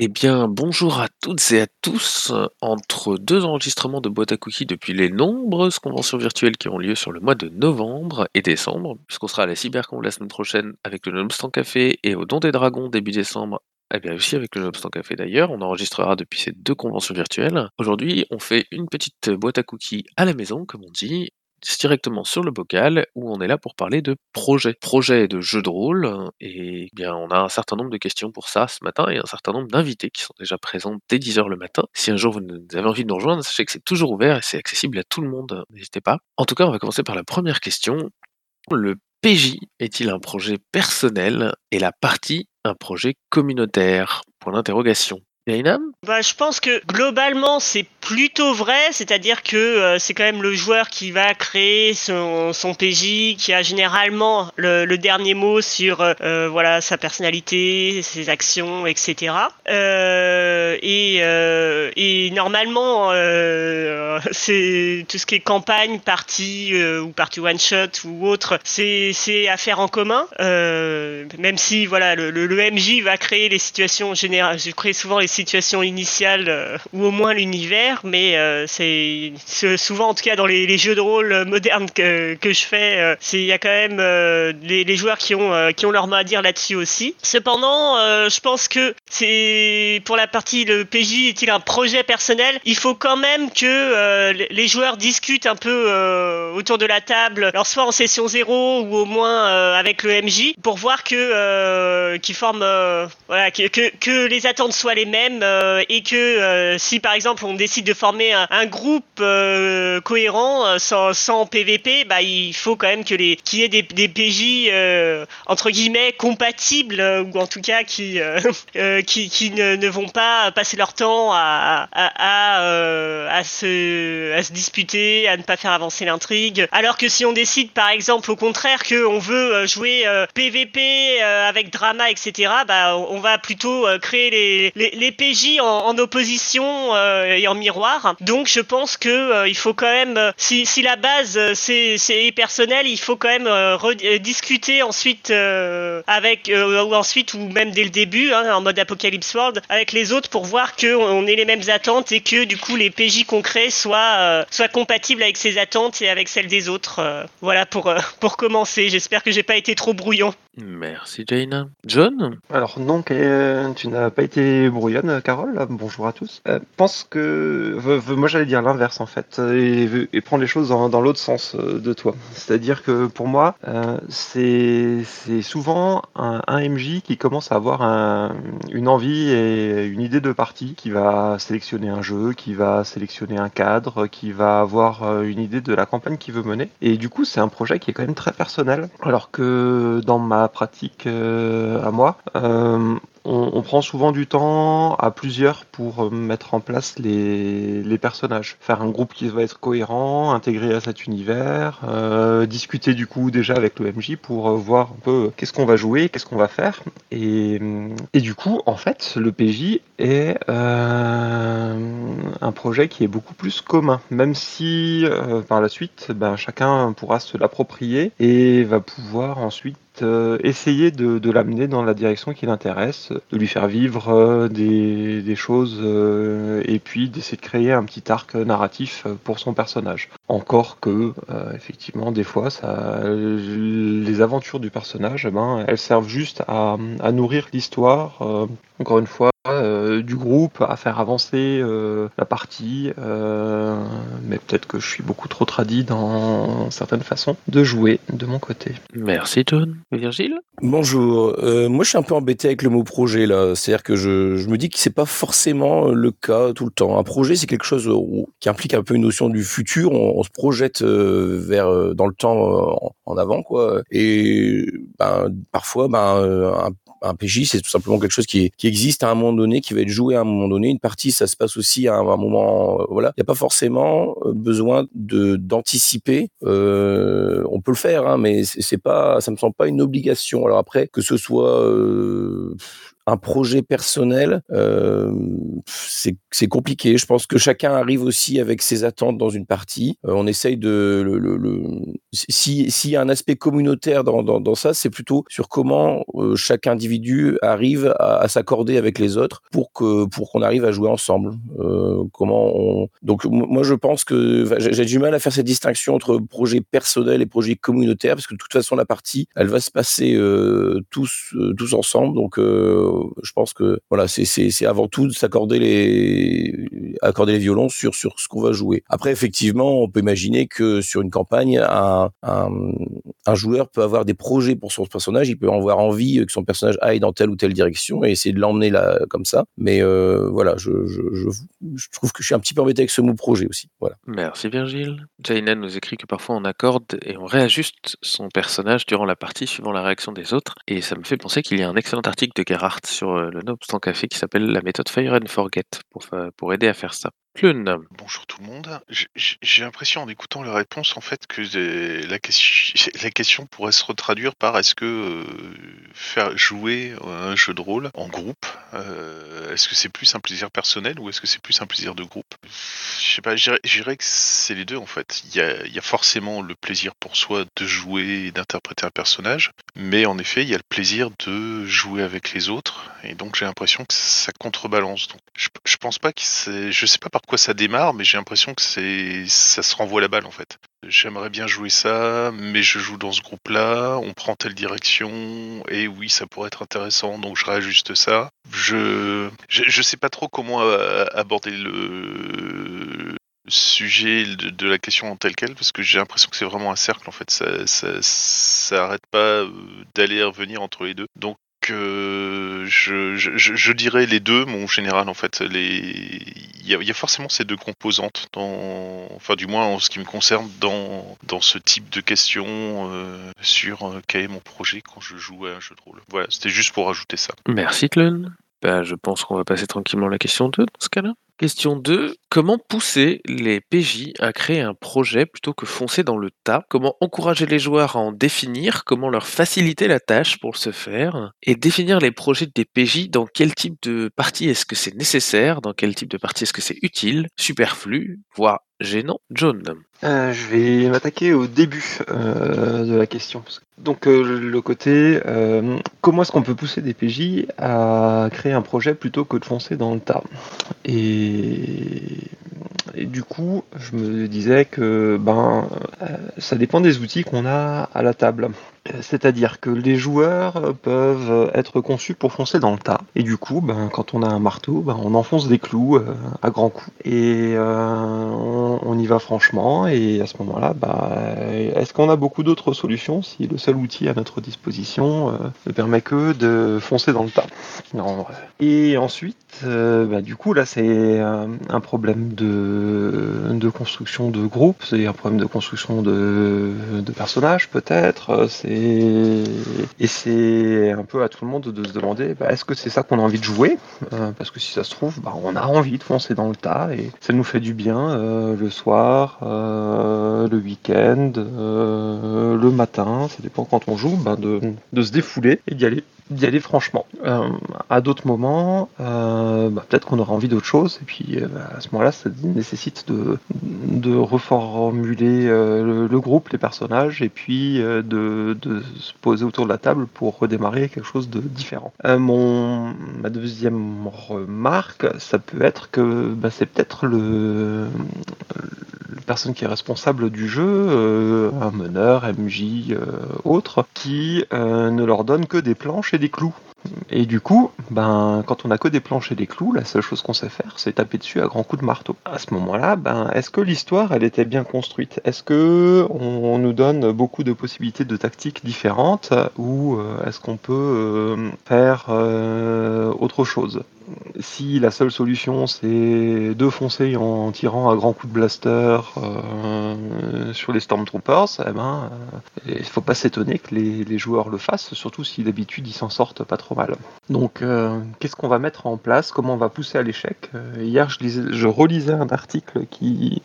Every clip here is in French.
Eh bien, bonjour à toutes et à tous. Entre deux enregistrements de boîte à cookies depuis les nombreuses conventions virtuelles qui ont lieu sur le mois de novembre et décembre, puisqu'on sera à la Cybercon la semaine prochaine avec le Nobstant Café et au Don des Dragons début décembre, eh bien aussi avec le Nobstant Café d'ailleurs, on enregistrera depuis ces deux conventions virtuelles. Aujourd'hui, on fait une petite boîte à cookies à la maison, comme on dit, directement sur le bocal où on est là pour parler de projets, projets de jeux de rôle et bien on a un certain nombre de questions pour ça ce matin et un certain nombre d'invités qui sont déjà présents dès 10h le matin. Si un jour vous avez envie de nous rejoindre, sachez que c'est toujours ouvert et c'est accessible à tout le monde, n'hésitez pas. En tout cas, on va commencer par la première question. Le PJ est-il un projet personnel et la partie un projet communautaire? Point d'interrogation. Bah, je pense que globalement c'est plutôt vrai, c'est-à-dire que euh, c'est quand même le joueur qui va créer son, son PJ, qui a généralement le, dernier mot sur euh, euh, voilà sa personnalité, ses actions, etc. et, et normalement c'est tout ce qui est campagne, partie ou partie one shot ou autre, c'est c'est à faire en commun. même si voilà le, le, le, MJ va créer les situations générales, je crée souvent les situation initiale euh, ou au moins l'univers, mais euh, c'est souvent en tout cas dans les, jeux de rôle modernes que, que je fais, euh, il y a quand même les, joueurs qui ont qui ont leur mot à dire là-dessus aussi. Cependant, je pense que c'est pour la partie le PJ est-il un projet personnel, il faut quand même que les joueurs discutent un peu autour de la table, alors soit en session zéro ou au moins avec le MJ pour voir que qui forment voilà que, que les attentes soient les mêmes euh, et que euh, si par exemple on décide de former un, groupe euh, cohérent sans, PVP, bah il faut quand même que les qu'il y ait des, PJ entre guillemets compatibles ou en tout cas qui qui, ne, vont pas passer leur temps à à, se à se disputer, à ne pas faire avancer l'intrigue. Alors que si on décide par exemple au contraire que on veut jouer PVP avec drama etc, bah on va plutôt créer les PJ en, opposition euh, et en miroir. Donc je pense que euh, il faut quand même, euh, si, si la base c'est personnel, il faut quand même discuter ensuite avec ou ensuite ou même dès le début hein, en mode Apocalypse World avec les autres pour voir que on ait les mêmes attentes et que du coup les PJ concrets soient soient compatibles avec ces attentes et avec celles des autres. voilà pour pour commencer. J'espère que j'ai pas été trop brouillon. Merci Jaina. John? Alors non, tu n'as pas été brouillonne, Carole. Bonjour à tous. Je euh, pense que... moi j'allais dire l'inverse en fait, et, prendre les choses dans, l'autre sens euh, de toi. C'est-à-dire que pour moi, euh, c'est souvent un, MJ qui commence à avoir une envie et une idée de partie, qui va sélectionner un jeu, qui va sélectionner un cadre, qui va avoir une idée de la campagne qu'il veut mener. Et du coup, c'est un projet qui est quand même très personnel. Alors que dans ma pratique euh, à moi. Euh, on, prend souvent du temps à plusieurs pour euh, mettre en place les, personnages. Faire un groupe qui va être cohérent, intégré à cet univers, discuter du coup déjà avec le MJ pour voir un peu qu'est-ce qu'on va jouer, qu'est-ce qu'on va faire. Et, et, du coup, en fait, le PJ est un projet qui est beaucoup plus commun, même si par la suite, ben, chacun pourra se l'approprier et va pouvoir ensuite euh, essayer de, l'amener dans la direction qui l'intéresse, de lui faire vivre euh, des, choses euh, et puis d'essayer de créer un petit arc narratif pour son personnage. Encore que, effectivement, des fois, ça, les aventures du personnage, eh ben, elles servent juste à, à nourrir l'histoire. encore une fois, euh, du groupe, à faire avancer euh, la partie, euh, mais peut-être que je suis beaucoup trop tradit dans certaines façons de jouer de mon côté. Merci John. Virgile? Bonjour. moi je suis un peu embêté avec le mot projet là. C'est-à-dire que je, je, me dis que c'est pas forcément le cas tout le temps. Un projet c'est quelque chose qui implique un peu une notion du futur. On, se projette vers dans le temps en, avant quoi. Et ben, parfois ben, un, un PJ, c'est tout simplement quelque chose qui, qui, existe à un moment donné, qui va être joué à un moment donné. Une partie, ça se passe aussi à un, moment. Euh, voilà, il n'y a pas forcément euh, besoin de d'anticiper. Euh, on peut le faire, hein, mais c'est pas, ça me semble pas une obligation. Alors après, que ce soit un projet personnel, euh, c'est compliqué. Je pense que chacun arrive aussi avec ses attentes dans une partie. Euh, on essaye de le, s'il y a un aspect communautaire dans, ça, c'est plutôt sur comment euh, chaque individu arrive à, s'accorder avec les autres pour que pour qu'on arrive à jouer ensemble. Euh, comment on... Donc moi je pense que j'ai du mal à faire cette distinction entre projet personnel et projet communautaire parce que de toute façon la partie elle va se passer tous tous ensemble. Donc je pense que voilà c'est avant tout de s'accorder les violons sur sur ce qu'on va jouer. Après effectivement on peut imaginer que sur une campagne un, joueur peut avoir des projets pour son personnage, il peut avoir envie que son personnage aille dans telle ou telle direction et essayer de l'emmener là comme ça. Mais euh, voilà, je, trouve que je suis un petit peu embêté avec ce mot projet aussi. Voilà. Merci Virgile. Jainan nous écrit que parfois on accorde et on réajuste son personnage durant la partie suivant la réaction des autres. Et ça me fait penser qu'il y a un excellent article de Sur euh, le Nobstant Café qui s'appelle la méthode Fire and Forget pour, pour aider à faire ça. Bonjour tout le monde. J'ai l'impression en écoutant la réponse en fait que la question, pourrait se retraduire par est-ce que euh, faire jouer un jeu de rôle en groupe, euh, est-ce que c'est plus un plaisir personnel ou est-ce que c'est plus un plaisir de groupe? Je dirais que c'est les deux en fait. Il y, a, forcément le plaisir pour soi de jouer et d'interpréter un personnage, mais en effet il y a le plaisir de jouer avec les autres et donc j'ai l'impression que ça contrebalance. Je, je pense pas que je sais pas par quoi ça démarre, mais j'ai l'impression que c'est ça se renvoie la balle en fait. J'aimerais bien jouer ça, mais je joue dans ce groupe-là, on prend telle direction, et oui, ça pourrait être intéressant, donc je réajuste ça. Je je, sais pas trop comment aborder le sujet de, la question en telle quelle parce que j'ai l'impression que c'est vraiment un cercle en fait ça ça, ça arrête pas d'aller et revenir entre les deux donc je, je, dirais les deux, mon général en fait. Les... Il, y a, forcément ces deux composantes, dans... enfin du moins en ce qui me concerne, dans, ce type de questions euh, sur euh, quel est mon projet quand je joue à un jeu de rôle. Voilà, c'était juste pour rajouter ça. Merci Tlun. Ben, je pense qu'on va passer tranquillement la question 2 dans ce cas-là. Question 2. Comment pousser les PJ à créer un projet plutôt que foncer dans le tas? Comment encourager les joueurs à en définir? Comment leur faciliter la tâche pour ce faire? Et définir les projets des PJ dans quel type de partie est-ce que c'est nécessaire? Dans quel type de partie est-ce que c'est utile? Superflu Voire gênant John euh, Je vais m'attaquer au début euh, de la question. Donc euh, le côté, comment est-ce qu'on peut pousser des PJ à créer un projet plutôt que de foncer dans le tas? Et, et, du coup, je me disais que ben, euh, ça dépend des outils qu'on a à la table. C'est-à-dire que les joueurs peuvent être conçus pour foncer dans le tas. Et du coup, ben, quand on a un marteau, ben, on enfonce des clous euh, à grands coups. Et euh, on, y va franchement. Et à ce moment-là, ben, est-ce qu'on a beaucoup d'autres solutions si le seul outil à notre disposition euh, ne permet que de foncer dans le tas? Et ensuite, du coup, là, c'est un, problème de, construction de groupe, c'est un problème de construction de, personnages peut-être. Et, c'est un peu à tout le monde de se demander bah, est-ce que c'est ça qu'on a envie de jouer? Euh, Parce que si ça se trouve, bah, on a envie de foncer dans le tas et ça nous fait du bien euh, le soir, euh, le week-end, le matin, ça dépend quand on joue, bah, de, se défouler et d'y aller d'y aller franchement. À d'autres moments, peut-être qu'on aura envie d'autre chose, et puis à ce moment-là, ça nécessite de, reformuler le, groupe, les personnages, et puis de, se poser autour de la table pour redémarrer quelque chose de différent. Euh, mon, ma deuxième remarque, ça peut être que bah, c'est peut-être le, le personne qui est responsable du jeu, un meneur, MJ, autre, qui ne leur donne que des planches et des clous. Et du coup, ben, quand on a que des planches et des clous, la seule chose qu'on sait faire, c'est taper dessus à grands coups de marteau. À ce moment-là, ben, est-ce que l'histoire, elle était bien construite? Est-ce que on nous donne beaucoup de possibilités de tactiques différentes ou euh, est-ce qu'on peut euh, faire euh, autre chose? Si la seule solution c'est de foncer en tirant à grands coups de blaster sur les Stormtroopers, eh ben, il faut pas s'étonner que les, les, joueurs le fassent, surtout si d'habitude ils s'en sortent pas trop Donc, euh, qu'est-ce qu'on va mettre en place? Comment on va pousser à l'échec? Hier, je, lisais, je relisais un article qui,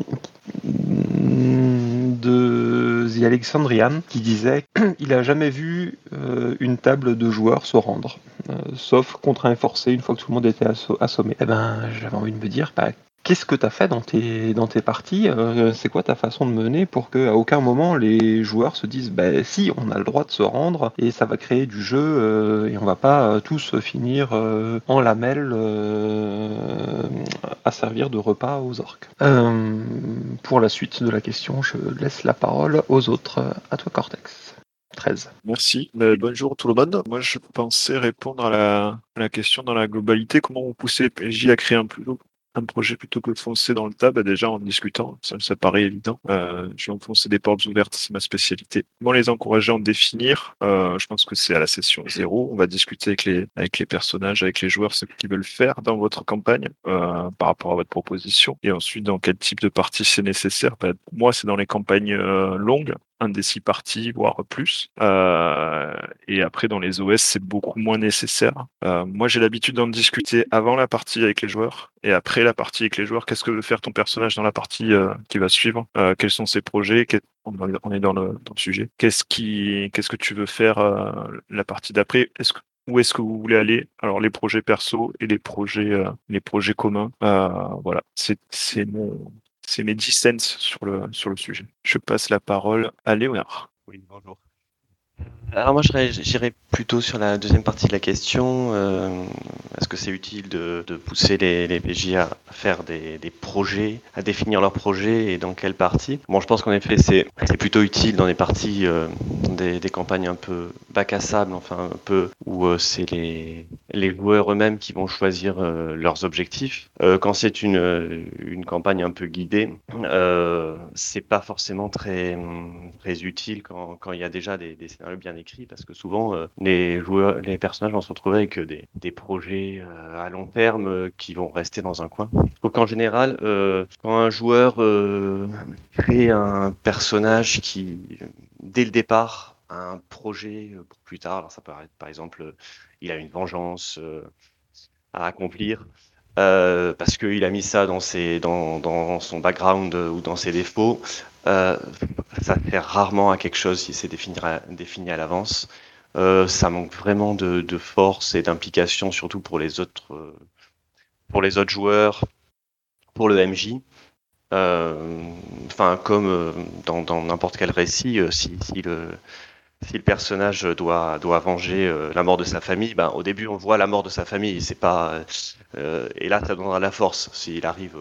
de The Alexandrian qui disait il a jamais vu une table de joueurs se rendre, sauf contraint et forcé une fois que tout le monde était assommé. Eh ben, j'avais envie de me dire, bah, Qu'est-ce que tu as fait dans tes, dans tes parties euh, C'est quoi ta façon de mener pour qu'à aucun moment les joueurs se disent bah, si, on a le droit de se rendre et ça va créer du jeu euh, et on va pas euh, tous finir en lamelles à servir de repas aux orques. pour la suite de la question, je laisse la parole aux autres. À toi, Cortex. 13. Merci. bonjour tout le monde. Moi, je pensais répondre à la, à question dans la globalité. Comment vous poussez PJ à créer un plus, un projet plutôt que de foncer dans le tas, bah déjà en discutant, ça, paraît évident. Euh, je vais enfoncer des portes ouvertes, c'est ma spécialité. Comment les encourager à en définir euh, Je pense que c'est à la session zéro. On va discuter avec les avec les personnages, avec les joueurs, ce qu'ils veulent faire dans votre campagne euh, par rapport à votre proposition. Et ensuite, dans quel type de partie c'est nécessaire? Bah, Moi, c'est dans les campagnes euh, longues un des six parties, voire plus. Euh, et après, dans les OS, c'est beaucoup moins nécessaire. Euh, moi, j'ai l'habitude d'en discuter avant la partie avec les joueurs et après la partie avec les joueurs. Qu'est-ce que veut faire ton personnage dans la partie euh, qui va suivre? Quels sont ses projets? On est dans le, sujet. Qu'est-ce qui, que tu veux faire la partie d'après? Où est-ce que vous voulez aller? Alors les projets perso et les projets les projets communs. voilà, c'est mon c'est mes 10 cents sur le, sur le sujet. Je passe la parole à Léonard. Oui, bonjour. Alors moi, j'irais plutôt sur la deuxième partie de la question. Euh, est-ce que c'est utile de, pousser les, les, PJ à faire des, projets, à définir leurs projets et dans quelle partie? Bon, je pense qu'en effet, c'est plutôt utile dans des parties, euh, des, campagnes un peu bac à sable, enfin un peu où euh, c'est les, joueurs eux-mêmes qui vont choisir leurs objectifs. quand c'est une, campagne un peu guidée, c'est pas forcément très, très utile quand, quand il y a déjà des, des scénarios bien écrit parce que souvent euh, les joueurs, les personnages vont se retrouver avec des, des projets euh, à long terme euh, qui vont rester dans un coin. Donc en général, quand un joueur crée un personnage qui, dès le départ, a un projet pour plus tard, alors ça peut être par exemple, il a une vengeance à accomplir. Euh, parce qu'il a mis ça dans, ses, dans, dans, son background ou dans ses défauts, euh, ça sert rarement à quelque chose si c'est défini, à l'avance. Euh, ça manque vraiment de, de force et d'implication, surtout pour les autres, euh, joueurs, pour le MJ. Enfin, comme dans n'importe quel récit, si, le, personnage doit, venger la mort de sa famille, ben, au début on voit la mort de sa famille, et là ça donnera la force s'il arrive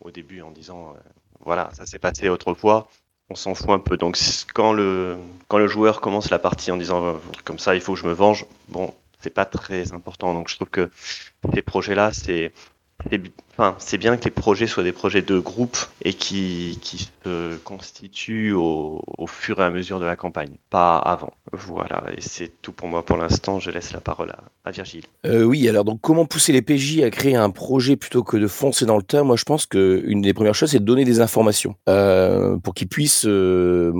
au début en disant voilà, ça s'est passé autrefois, on s'en fout un peu. Donc quand le, quand le joueur commence la partie en disant euh, comme ça, il faut que je me venge, bon, c'est pas très important. Donc je trouve que ces projets-là, c'est c'est bien que les projets soient des projets de groupe et qui, se constituent au, fur et à mesure de la campagne, pas avant. Voilà, et c'est tout pour moi pour l'instant. Je laisse la parole à, Virgile. Euh, oui, alors donc comment pousser les PJ à créer un projet plutôt que de foncer dans le tas? Moi, je pense qu'une des premières choses, c'est de donner des informations euh, pour qu'ils puissent euh,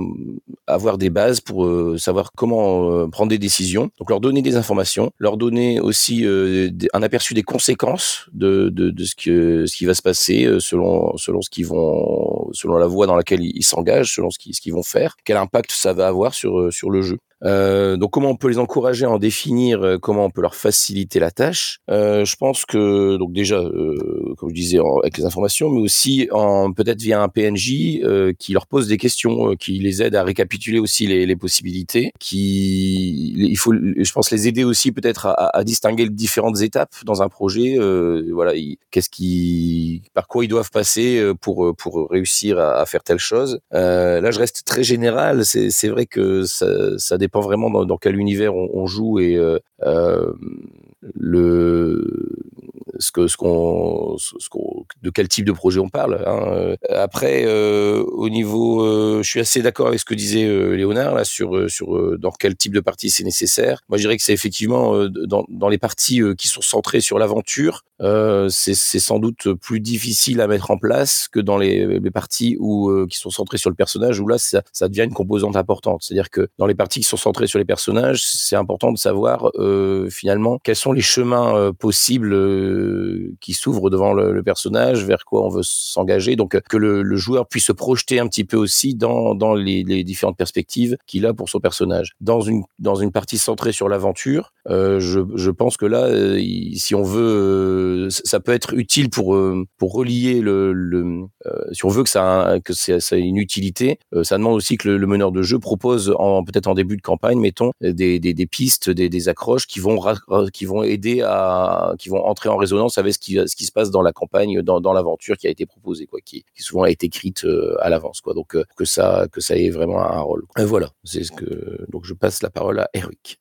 avoir des bases pour savoir comment prendre des décisions. Donc leur donner des informations, leur donner aussi un aperçu des conséquences de ce que ce qui va se passer euh, selon selon ce qu'ils vont selon la voie dans laquelle ils s'engagent, selon ce qu'ils ce qu'ils vont faire, quel impact ça va avoir sur euh, sur le jeu. Euh, donc comment on peut les encourager à en définir, euh, comment on peut leur faciliter la tâche? Euh, je pense que donc déjà, euh, comme je disais, avec les informations, mais aussi en peut-être via un PNJ euh, qui leur pose des questions, qui les aide à récapituler aussi les, les, possibilités, qui il faut, je pense, les aider aussi peut-être à, à, distinguer les différentes étapes dans un projet. voilà, qu'est-ce qui, par quoi ils doivent passer pour pour réussir à, à faire telle chose. là, je reste très général. C'est vrai que ça, ça dépend vraiment dans, quel univers on, joue et euh, le ce que ce qu'on qu'on de quel type de projet on parle. Hein. Après, euh, au niveau, euh, je suis assez d'accord avec ce que disait euh, Léonard là sur euh, sur euh, dans quel type de partie c'est nécessaire. Moi, je dirais que c'est effectivement dans dans les parties qui sont centrées sur l'aventure, c'est sans doute plus difficile à mettre en place que dans les, les parties où qui sont centrées sur le personnage où là ça devient une composante importante. C'est-à-dire que dans les parties qui sont centrées sur les personnages, c'est important de savoir finalement quels sont les chemins possibles que qui s'ouvre devant le, personnage, vers quoi on veut s'engager, donc que le, joueur puisse se projeter un petit peu aussi dans dans les, différentes perspectives qu'il a pour son personnage. Dans une dans une partie centrée sur l'aventure, euh, je, pense que là, euh, si on veut, ça peut être utile pour pour relier le, si on veut que ça que ait une utilité, ça demande aussi que le, meneur de jeu propose peut-être en début de campagne, mettons des, des, pistes, des accroches qui vont qui vont aider à qui vont entrer en résonance avec ce qui se passe dans la campagne, dans, l'aventure qui a été proposée, quoi, qui, souvent a été écrite euh, à l'avance, quoi. Donc euh, que ça que ça ait vraiment un rôle. Voilà, c'est ce que donc je passe la parole à Eric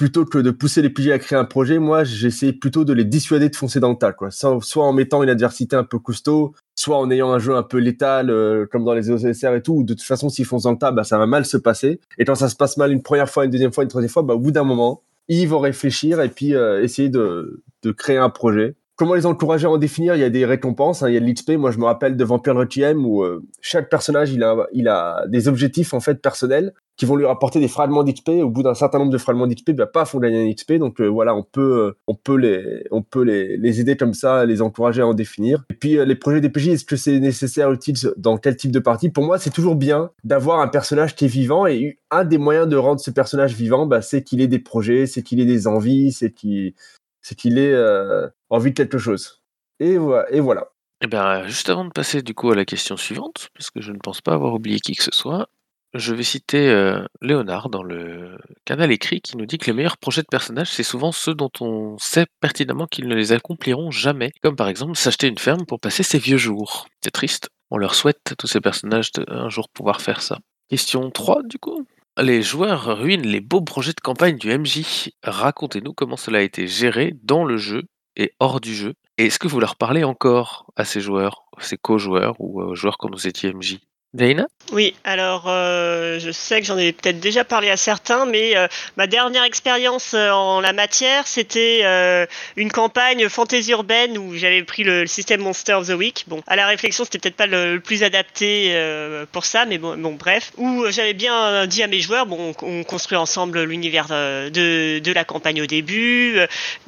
plutôt que de pousser les PJ à créer un projet, moi, j'essaie plutôt de les dissuader de foncer dans le tas, quoi. Soit en mettant une adversité un peu costaud, soit en ayant un jeu un peu létal, euh, comme dans les OCSR et tout. De toute façon, s'ils foncent dans le tas, bah, ça va mal se passer. Et quand ça se passe mal une première fois, une deuxième fois, une troisième fois, bah, au bout d'un moment, ils vont réfléchir et puis euh, essayer de, de créer un projet. Comment les encourager à en définir? Il y a des récompenses, hein, il y a de l'XP. Moi, je me rappelle de Vampire Requiem où euh, chaque personnage, il a, des objectifs en fait personnels qui vont lui rapporter des fragments d'XP. Au bout d'un certain nombre de fragments d'XP, bah, paf, on gagne un XP. Donc euh, voilà, on peut, on peut les, on peut les, les aider comme ça, les encourager à en définir. Et puis les projets DPJ, est-ce que c'est nécessaire, utile dans quel type de partie? Pour moi, c'est toujours bien d'avoir un personnage qui est vivant et un des moyens de rendre ce personnage vivant, bah, c'est qu'il ait des projets, c'est qu'il ait des envies, c'est qu'il c'est qu'il ait euh, envie de quelque chose. Et, voilà. Et voilà. Eh bien, juste avant de passer du coup à la question suivante, parce que je ne pense pas avoir oublié qui que ce soit, je vais citer euh, Léonard dans le canal écrit qui nous dit que les meilleurs projets de personnages, c'est souvent ceux dont on sait pertinemment qu'ils ne les accompliront jamais, comme par exemple s'acheter une ferme pour passer ses vieux jours. C'est triste. On leur souhaite tous ces personnages un jour pouvoir faire ça. Question 3 du coup les joueurs ruinent les beaux projets de campagne du MJ. Racontez-nous comment cela a été géré dans le jeu et hors du jeu. Et est-ce que vous leur parlez encore à ces joueurs, ces co-joueurs ou aux joueurs quand vous étiez MJ Daina Oui, alors euh, je sais que j'en ai peut-être déjà parlé à certains, mais euh, ma dernière expérience euh, en la matière, c'était euh, une campagne fantasy urbaine où j'avais pris le, système Monster of the Week. Bon, à la réflexion, c'était peut-être pas le, plus adapté euh, pour ça, mais bon, bref. Où j'avais bien dit à mes joueurs, bon, on, on construit ensemble l'univers de, de, la campagne au début.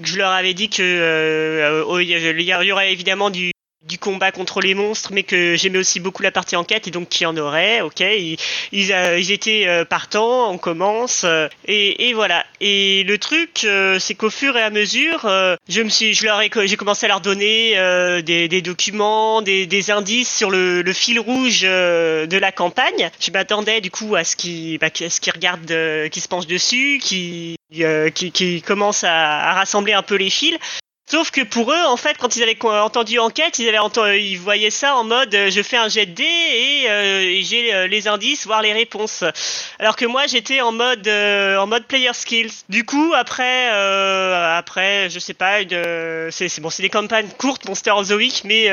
je leur avais dit que il y aurait évidemment du du combat contre les monstres, mais que j'aimais aussi beaucoup la partie enquête et donc qui en aurait. Ok, ils, ils, euh, étaient euh, partants, on commence euh, et, voilà. Et le truc, c'est qu'au fur et à mesure, je me suis, je leur ai, j'ai commencé à leur donner des, documents, des, indices sur le, fil rouge de la campagne. Je m'attendais du coup à ce qu'ils, bah, ce qu'ils regardent, qui se penchent dessus, qui qui, qui commence à, rassembler un peu les fils. Sauf que pour eux, en fait, quand ils avaient entendu enquête, ils avaient entendu, ils voyaient ça en mode euh, je fais un jet de dés et, euh, j'ai euh, les indices, voire les réponses. Alors que moi, j'étais en mode en mode player skills. Du coup, après, après, je sais pas, c'est bon, c'est des campagnes courtes, Monster of the Week, mais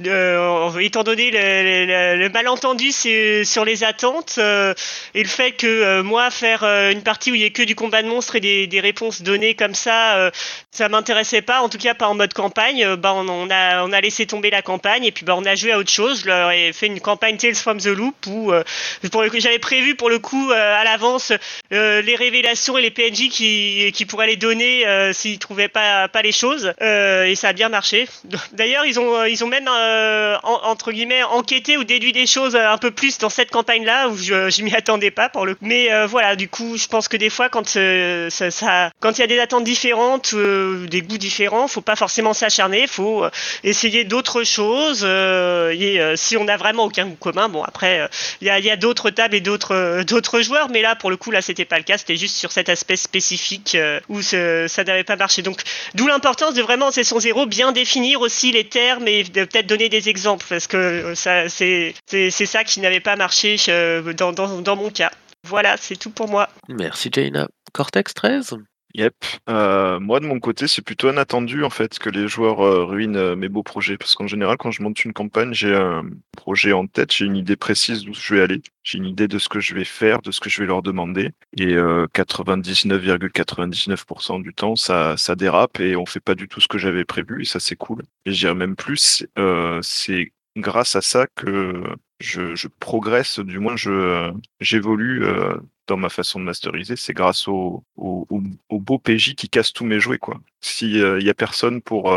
étant donné le malentendu sur les attentes et le fait que moi faire une partie où il y a que du combat de monstres et des, des réponses données comme ça, ça m'intéressait pas en tout cas pas en mode campagne. Euh, bah, on, a, laissé tomber la campagne et puis bah, on a joué à autre chose. Je leur ai fait une campagne Tales from the Loop où euh, j'avais prévu pour le coup euh, à l'avance les révélations et les PNJ qui, pourraient les donner s'ils trouvaient pas, les choses. Et ça a bien marché. D'ailleurs, ils ont, même en, entre guillemets enquêté ou déduit des choses un peu plus dans cette campagne-là où je, je m'y attendais pas pour le. Mais voilà, du coup, je pense que des fois, quand quand il y a des attentes différentes, des goûts différents, faut pas forcément s'acharner, faut essayer d'autres choses. et si on n'a vraiment aucun goût commun, bon après, il y a, d'autres tables et d'autres joueurs, mais là, pour le coup, là, c'était pas le cas. C'était juste sur cet aspect spécifique où ça n'avait pas marché. Donc, d'où l'importance de vraiment c'est son zéro bien définir aussi les termes et de peut-être donner des exemples parce que c'est ça qui n'avait pas marché dans mon cas. Voilà, c'est tout pour moi. Merci Jaina. Cortex 13 Yep. Euh, moi de mon côté, c'est plutôt inattendu en fait que les joueurs euh, ruinent euh, mes beaux projets parce qu'en général, quand je monte une campagne, j'ai un projet en tête, j'ai une idée précise d'où je vais aller, j'ai une idée de ce que je vais faire, de ce que je vais leur demander, et 99,99% du temps, ça ça dérape et on fait pas du tout ce que j'avais prévu et ça c'est cool. Et je même plus, c'est grâce à ça que je, je, progresse, du moins je j'évolue dans ma façon de masteriser, c'est grâce au, au, au, beau PJ qui casse tous mes jouets. S'il il y a personne pour,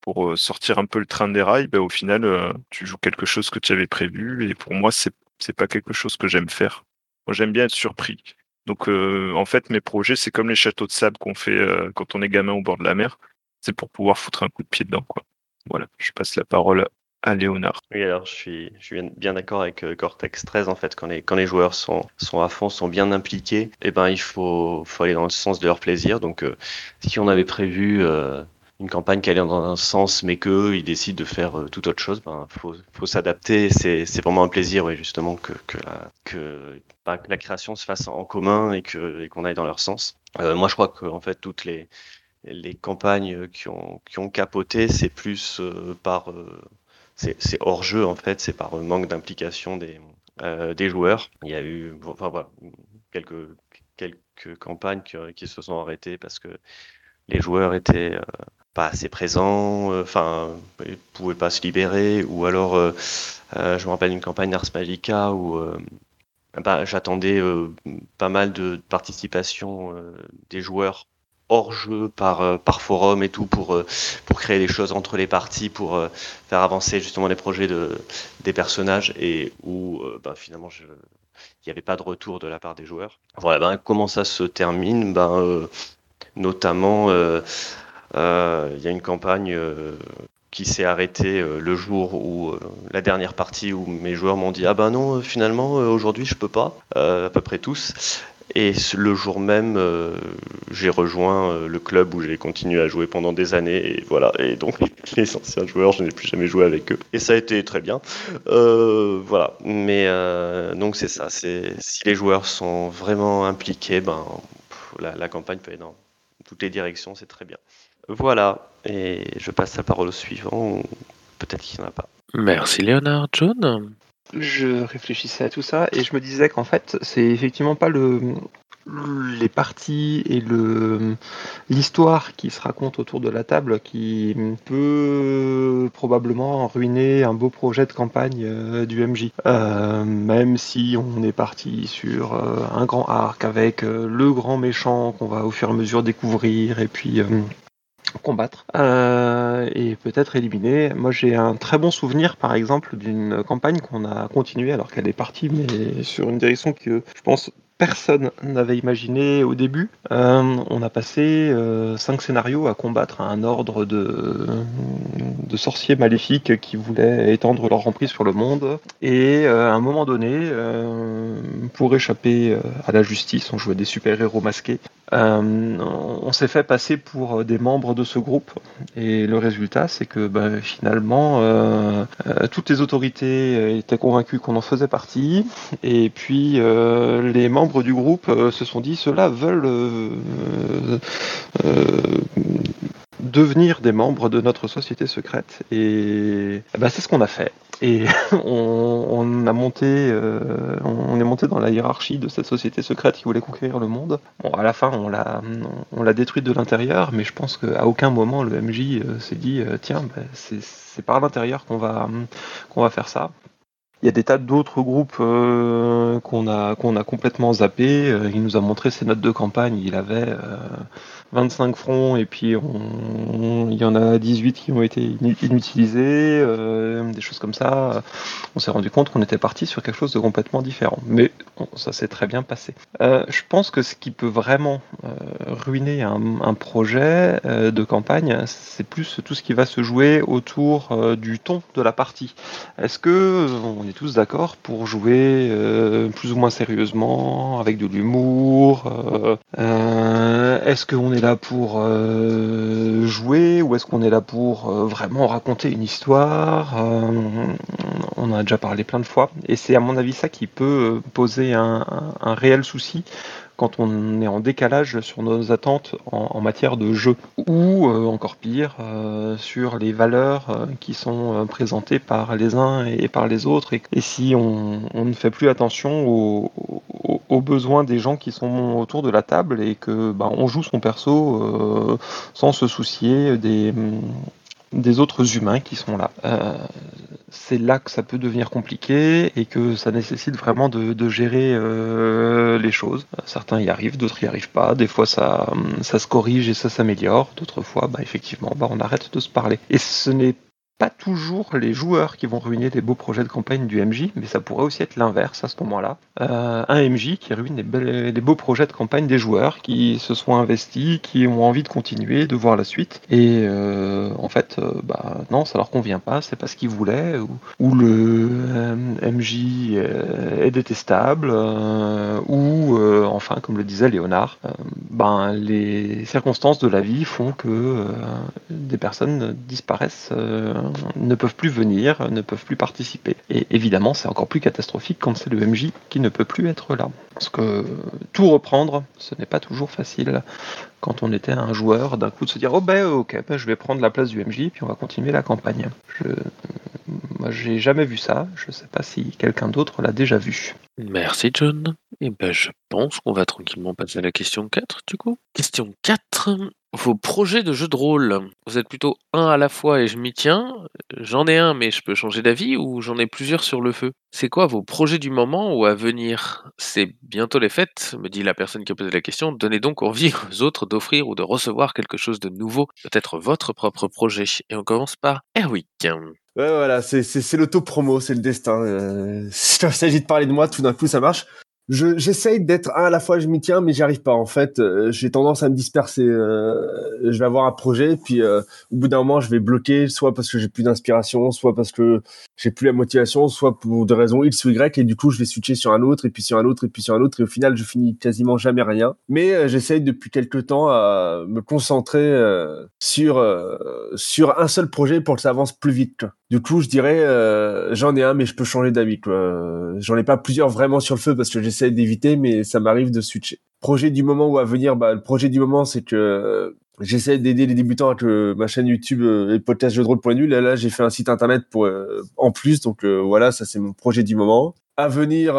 pour sortir un peu le train des rails, ben, au final, tu joues quelque chose que tu avais prévu. Et pour moi, c'est c'est pas quelque chose que j'aime faire. Moi, j'aime bien être surpris. Donc, en fait, mes projets, c'est comme les châteaux de sable qu'on fait quand on est gamin au bord de la mer. C'est pour pouvoir foutre un coup de pied dedans, quoi. Voilà, je passe la parole à. Oui, alors je suis, bien d'accord avec euh, Cortex 13 en fait. Quand les, joueurs sont, à fond, sont bien impliqués, eh ben il faut, aller dans le sens de leur plaisir. Donc, euh, si on avait prévu euh, une campagne qui allait dans un sens, mais qu'ils décident de faire euh, tout autre chose, ben faut, faut s'adapter. C'est, vraiment un plaisir, oui, justement, que, la, création se fasse en commun et, qu'on aille dans leur sens. moi, je crois que en fait toutes les campagnes qui ont capoté, c'est plus par c'est hors jeu en fait, c'est par manque d'implication des, euh, joueurs. Il y a eu enfin, quelques, campagnes qui, se sont arrêtées parce que les joueurs étaient euh, pas assez présents, euh, enfin, ils pouvaient pas se libérer, ou alors, euh, je me rappelle une campagne d'Ars Magica où bah, j'attendais pas mal de participation des joueurs hors jeu par, euh, par forum et tout pour, euh, pour créer des choses entre les parties, pour euh, faire avancer justement les projets de, des personnages et où ben, finalement il n'y avait pas de retour de la part des joueurs. Voilà, ben, comment ça se termine? Ben, Notamment, il y a une campagne qui s'est arrêtée le jour où la dernière partie où mes joueurs m'ont dit ah ben non finalement aujourd'hui je peux pas à peu près tous et le jour même, euh, j'ai rejoint euh, le club où j'ai continué à jouer pendant des années. Et voilà. Et donc, les anciens joueurs, je n'ai plus jamais joué avec eux. Et ça a été très bien. Euh, voilà. Mais donc, c'est ça. Si les joueurs sont vraiment impliqués, ben, la, campagne peut aller dans toutes les directions. C'est très bien. Voilà. Et je passe la parole au suivant. Peut-être qu'il n'y en a pas. Merci Léonard. John? Je réfléchissais à tout ça et je me disais qu'en fait, c'est effectivement pas le, les parties et le l'histoire qui se raconte autour de la table qui peut probablement ruiner un beau projet de campagne euh, du MJ. Euh, même si on est parti sur euh, un grand arc avec le grand méchant qu'on va au fur et à mesure découvrir et puis combattre euh, et peut-être éliminer. Moi j'ai un très bon souvenir par exemple d'une campagne qu'on a continuée alors qu'elle est partie mais sur une direction que je pense personne n'avait imaginé au début. Euh, on a passé euh, cinq scénarios à combattre un ordre de, sorciers maléfiques qui voulaient étendre leur emprise sur le monde. Et à un moment donné, pour échapper à la justice, on jouait des super-héros masqués. On s'est fait passer pour des membres de ce groupe. Et le résultat, c'est que bah, finalement, toutes les autorités étaient convaincues qu'on en faisait partie. Et puis les membres du groupe euh, se sont dit ceux-là veulent euh, euh, devenir des membres de notre société secrète. Et eh ben, c'est ce qu'on a fait. Et on, a monté, on est monté dans la hiérarchie de cette société secrète qui voulait conquérir le monde. Bon, à la fin, on l'a, détruite de l'intérieur, mais je pense qu'à aucun moment le MJ s'est dit, tiens, ben, c'est, par l'intérieur qu'on va, qu'on va faire ça. Il y a des tas d'autres groupes euh, qu'on a qu'on a complètement zappé. Euh, il nous a montré ses notes de campagne. Il avait euh, 25 fronts et puis il y en a 18 qui ont été inutilisés, euh, des choses comme ça. On s'est rendu compte qu'on était parti sur quelque chose de complètement différent. Mais ça s'est très bien passé. Euh, je pense que ce qui peut vraiment euh, ruiner un, projet de campagne, c'est plus tout ce qui va se jouer autour du ton de la partie. Est-ce que on est tous d'accord pour jouer plus ou moins sérieusement, avec de l'humour Est-ce qu'on est là pour euh, jouer ou est-ce qu'on est là pour euh, vraiment raconter une histoire euh, On en a déjà parlé plein de fois et c'est à mon avis ça qui peut poser un réel souci quand on est en décalage sur nos attentes en, matière de jeu, ou euh, encore pire, euh, sur les valeurs euh, qui sont présentées par les uns et, par les autres, et, si on, ne fait plus attention aux, besoins des gens qui sont autour de la table, et que bah, on joue son perso sans se soucier des des autres humains qui sont là. Euh, c'est là que ça peut devenir compliqué et que ça nécessite vraiment de, gérer euh, les choses. Certains y arrivent, d'autres y arrivent pas. Des fois, ça, ça se corrige et ça s'améliore. D'autres fois, bah, effectivement, bah, on arrête de se parler. Et ce n'est pas toujours les joueurs qui vont ruiner les beaux projets de campagne du MJ, mais ça pourrait aussi être l'inverse à ce moment-là. Euh, un MJ qui ruine les, beaux projets de campagne des joueurs qui se sont investis, qui ont envie de continuer, de voir la suite. Et euh, en fait, euh, bah non, ça leur convient pas, c'est pas ce qu'ils voulaient, ou, le MJ est détestable, ou enfin, comme le disait Léonard, ben les circonstances de la vie font que des personnes disparaissent ne peuvent plus venir, ne peuvent plus participer. Et évidemment, c'est encore plus catastrophique quand c'est le MJ qui ne peut plus être là. Parce que tout reprendre, ce n'est pas toujours facile. Quand on était un joueur, d'un coup de se dire Oh ben ok, ben, je vais prendre la place du MJ, puis on va continuer la campagne. Je... Moi, j'ai jamais vu ça. Je sais pas si quelqu'un d'autre l'a déjà vu. Merci John. Et ben je pense qu'on va tranquillement passer à la question 4 du coup. Question 4. Vos projets de jeu de rôle, vous êtes plutôt un à la fois et je m'y tiens. J'en ai un mais je peux changer d'avis ou j'en ai plusieurs sur le feu? C'est quoi vos projets du moment ou à venir? C'est bientôt les fêtes, me dit la personne qui a posé la question. Donnez donc envie aux autres d'offrir ou de recevoir quelque chose de nouveau, peut-être votre propre projet. Et on commence par Erwick. Ouais, voilà, c'est l'auto-promo, c'est le destin. Euh, il s'agit de parler de moi, tout d'un coup ça marche je j'essaye d'être un à la fois je m'y tiens mais j'y arrive pas en fait euh, j'ai tendance à me disperser euh, je vais avoir un projet puis euh, au bout d'un moment je vais bloquer soit parce que j'ai plus d'inspiration soit parce que j'ai plus la motivation soit pour des raisons x ou y et du coup je vais switcher sur un autre et puis sur un autre et puis sur un autre et au final je finis quasiment jamais rien. Mais j'essaye depuis quelques temps à me concentrer sur sur un seul projet pour que ça avance plus vite du coup je dirais j'en ai un mais je peux changer d'avis j'en ai pas plusieurs vraiment sur le feu parce que j'essaie d'éviter, mais ça m'arrive de switcher. Projet du moment ou à venir, bah, le projet du moment, c'est que euh, j'essaie d'aider les débutants avec ma chaîne YouTube euh, et podcast jeu de rôle les nuls. Là, j'ai fait un site internet pour euh, en plus, donc voilà, ça c'est mon projet du moment. À venir,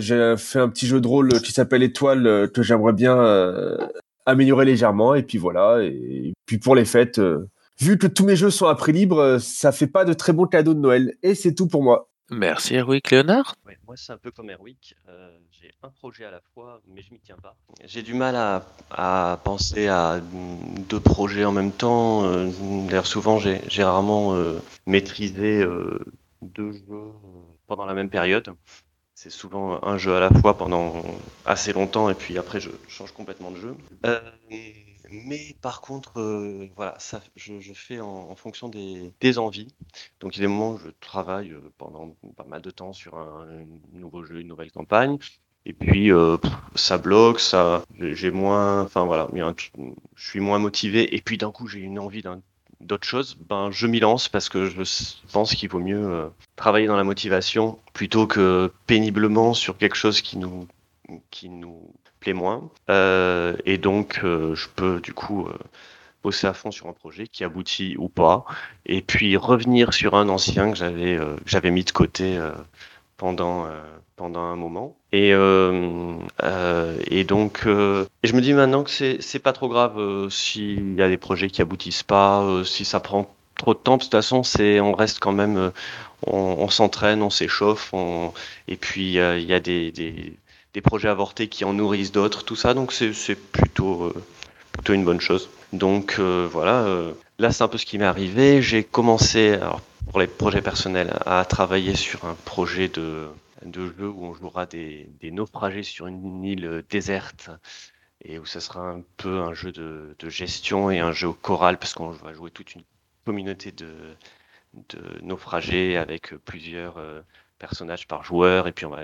j'ai fait un petit jeu de rôle qui s'appelle Étoile que j'aimerais bien améliorer légèrement. Et puis voilà. Et puis pour les fêtes, vu que tous mes jeux sont à prix libre, ça fait pas de très bons cadeaux de Noël. Et c'est tout pour moi. Merci Erwick. Léonard? Ouais, Moi, c'est un peu comme Erwick. Euh, j'ai un projet à la fois, mais je m'y tiens pas. J'ai du mal à, à, penser à deux projets en même temps. Euh, d'ailleurs, souvent, j'ai rarement euh, maîtrisé deux jeux pendant la même période. C'est souvent un jeu à la fois pendant assez longtemps, et puis après, je change complètement de jeu. Mais par contre, euh, voilà, ça, je, fais en, fonction des, envies. Donc il y a des moments où je travaille euh, pendant pas mal de temps sur un, nouveau jeu, une nouvelle campagne. Et puis euh, ça bloque, ça, j'ai moins, enfin voilà, je suis moins motivé. Et puis d'un coup j'ai une envie d'autre chose. Ben je m'y lance parce que je pense qu'il vaut mieux travailler dans la motivation plutôt que péniblement sur quelque chose qui nous qui nous plaît moins. Euh, et donc, euh, je peux du coup euh, bosser à fond sur un projet qui aboutit ou pas, et puis revenir sur un ancien que j'avais j'avais mis de côté pendant pendant un moment. Et et donc, et je me dis maintenant que c'est pas trop grave s'il y a des projets qui aboutissent pas, si ça prend trop de temps. De toute façon, c'est on reste quand même, on, s'entraîne, on s'échauffe, et puis il y a des des projets avortés qui en nourrissent d'autres, tout ça. Donc c'est plutôt, euh, plutôt une bonne chose. Donc euh, voilà, euh, là c'est un peu ce qui m'est arrivé. J'ai commencé, alors, pour les projets personnels, à travailler sur un projet de, de jeu où on jouera des, des naufragés sur une île déserte et où ce sera un peu un jeu de, de gestion et un jeu choral parce qu'on va jouer toute une communauté de, de naufragés avec plusieurs personnages par joueur et puis on va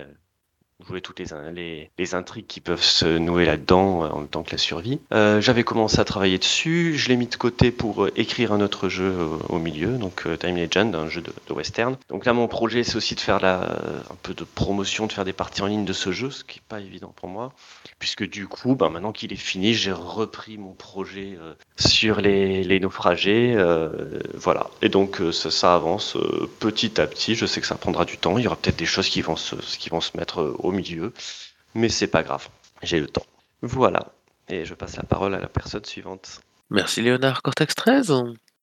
jouer toutes les, intrigues qui peuvent se nouer là-dedans euh, en même temps que la survie. Euh, J'avais commencé à travailler dessus, je l'ai mis de côté pour euh, écrire un autre jeu au milieu, donc Time Legend, un jeu de, western. Donc là, mon projet, c'est aussi de faire un peu de promotion, de faire des parties en ligne de ce jeu, ce qui n'est pas évident pour moi, puisque du coup, ben, maintenant qu'il est fini, j'ai repris mon projet sur les, naufragés, voilà. Et donc ça, ça avance petit à petit. Je sais que ça prendra du temps. Il y aura peut-être des choses qui vont se, qui vont se mettre au milieu. Mais c'est pas grave, j'ai le temps. Voilà. Et je passe la parole à la personne suivante. Merci Léonard Cortex 13.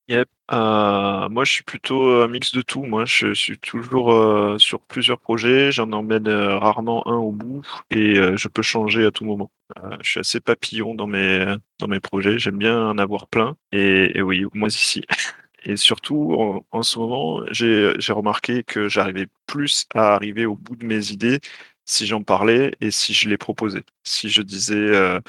Yep. Euh, moi, je suis plutôt un mix de tout. Moi, je suis toujours euh, sur plusieurs projets. J'en emmène euh, rarement un au bout et euh, je peux changer à tout moment. Euh, je suis assez papillon dans mes dans mes projets. J'aime bien en avoir plein. Et, et oui, moi ici. Et surtout, en, en ce moment, j'ai j'ai remarqué que j'arrivais plus à arriver au bout de mes idées si j'en parlais et si je les proposais. Si je disais euh,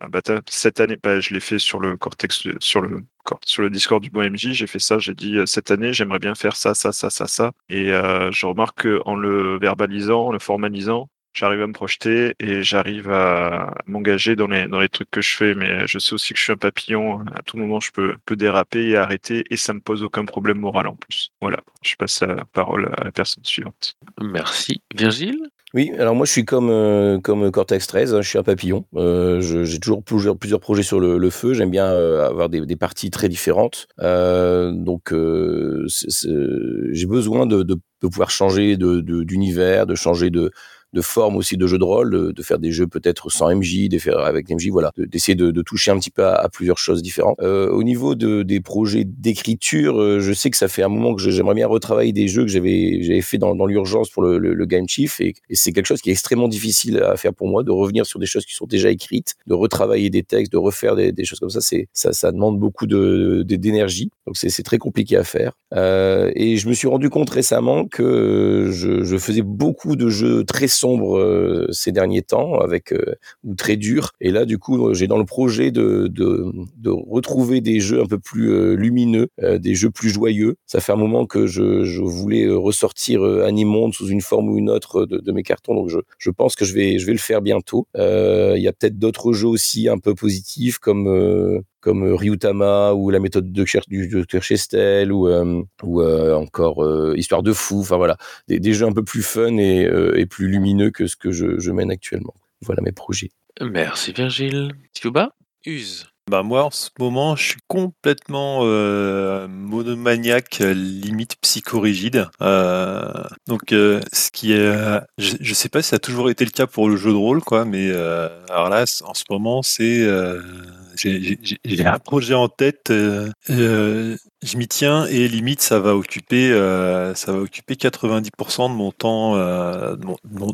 ah bah, cette année, bah, je l'ai fait sur le Cortex, sur le sur le Discord du MJ, j'ai fait ça, j'ai dit euh, cette année, j'aimerais bien faire ça, ça, ça, ça, ça. Et euh, je remarque qu'en le verbalisant, en le formalisant, j'arrive à me projeter et j'arrive à m'engager dans les, dans les trucs que je fais. Mais je sais aussi que je suis un papillon. À tout moment, je peux, peux déraper et arrêter et ça me pose aucun problème moral en plus. Voilà, je passe la parole à la personne suivante. Merci. Virgile? Oui, alors moi je suis comme euh, comme Cortex 13, hein, je suis un papillon. Euh, J'ai toujours plusieurs, plusieurs projets sur le, feu. J'aime bien euh, avoir des, des parties très différentes. Euh, donc j'ai besoin de, de, pouvoir changer d'univers, de, changer de de forme aussi de jeu de rôle, de, faire des jeux peut-être sans MJ, de faire avec MJ, voilà, de- d'essayer de, toucher un petit peu à, plusieurs choses différentes. Euh, au niveau de, des projets d'écriture, euh, je sais que ça fait un moment que j'aimerais bien retravailler des jeux que j'avais j'avais fait dans, dans l'urgence pour le, le, Game Chief et, c'est quelque chose qui est extrêmement difficile à faire pour moi, de revenir sur des choses qui sont déjà écrites, de retravailler des textes, de refaire des, des choses comme ça. C'est ça, ça demande beaucoup de d'énergie, donc c'est très compliqué à faire. Euh, et je me suis rendu compte récemment que je, je faisais beaucoup de jeux très sombres euh, ces derniers temps, avec euh, ou très durs. Et là, du coup, j'ai dans le projet de, de, de retrouver des jeux un peu plus euh, lumineux, euh, des jeux plus joyeux. Ça fait un moment que je, je voulais euh, ressortir euh, Animonde sous une forme ou une autre de, de mes cartons, donc je, je pense que je vais, je vais le faire bientôt. Euh, Il y a peut-être d'autres jeux aussi un peu positifs comme euh, comme euh, Ryutama ou la méthode de Cher- du docteur Chestel ou euh, ou euh, encore euh, Histoire de fou. Enfin voilà, des, des jeux un peu plus fun et, euh, et plus lumineux que ce que je, je mène actuellement. Voilà mes projets. Merci Virgile. Tuba Use. Bah moi en ce moment je suis complètement euh, monomaniaque limite psychorigide euh, donc euh, ce qui est je, je sais pas si ça a toujours été le cas pour le jeu de rôle quoi mais euh, alors là en ce moment c'est euh, j'ai un projet en tête euh, euh, je m'y tiens et limite ça va occuper euh, ça va occuper 90% de mon temps euh, de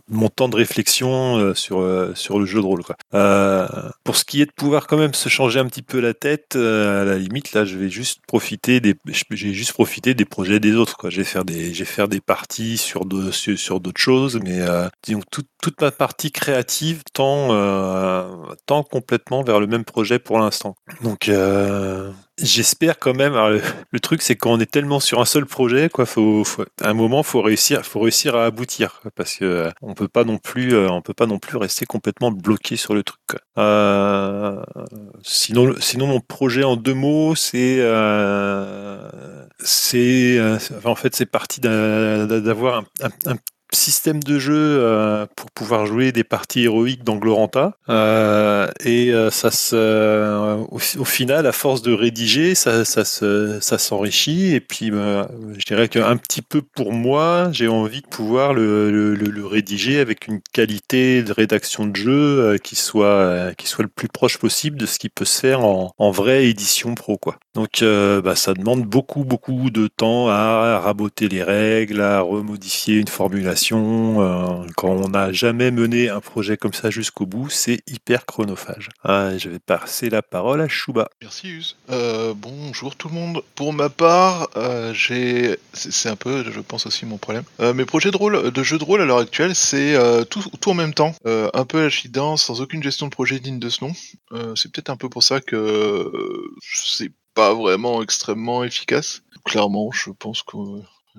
mon, temps de réflexion euh, sur sur le jeu de rôle pour ce qui est de pouvoir quand même se changer un petit peu la tête à la limite là je vais juste profiter des j'ai juste profité des projets des autres quoi. Je faire des je vais faire des parties sur de, sur, d'autres choses mais que toute toute ma partie créative tend tend complètement vers le même projet pour l'instant. Donc J'espère quand même. alors, le, le truc, c'est quand on est tellement sur un seul projet, quoi, faut, faut- à un moment, faut réussir, faut réussir à aboutir, quoi, parce que euh, on peut pas non plus, euh, on peut pas non plus rester complètement bloqué sur le truc. quoi. Euh, sinon, sinon, mon projet en deux mots, c'est, euh, c'est, enfin, en fait, c'est parti d'avoir un, un- un système de jeu euh, pour pouvoir jouer des parties héroïques dans Gloranta. Euh, et euh, ça se au, final à force de rédiger ça ça se ça s'enrichit. Et puis je dirais qu'un petit peu pour moi j'ai envie de pouvoir le, rédiger avec une qualité de rédaction de jeu qui soit qui soit le plus proche possible de ce qui peut se faire en, en vraie édition pro quoi donc euh, bah, ça demande beaucoup beaucoup de temps à raboter les règles à remodifier une formulation euh, quand on n'a jamais mené un projet comme ça jusqu'au bout c'est hyper chronophage Ah, je vais passer la parole à Chouba Merci Us. Euh, bonjour tout le monde. Pour ma part, euh, j'ai, c'est un peu, je pense aussi mon problème. Euh, mes projets de rôle, de jeux de rôle à l'heure actuelle, c'est tout, tout en même temps, un peu à sans aucune gestion de projet digne de ce nom. C'est peut-être un peu pour ça que c'est pas vraiment extrêmement efficace. Clairement, je pense que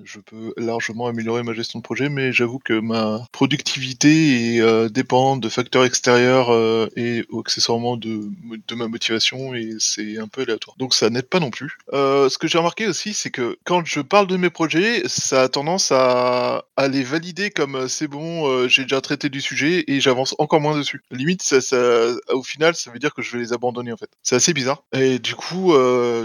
je peux largement améliorer ma gestion de projet, mais j'avoue que ma productivité est euh, dépendante de facteurs extérieurs euh, et accessoirement de, ma motivation et c'est un peu aléatoire. Donc ça n'aide pas non plus. Euh, ce que j'ai remarqué aussi, c'est que quand je parle de mes projets, ça a tendance à, à les valider comme c'est bon, j'ai déjà traité du sujet et j'avance encore moins dessus. Limite, au final, ça veut dire que je vais les abandonner en fait. C'est assez bizarre. Et du coup,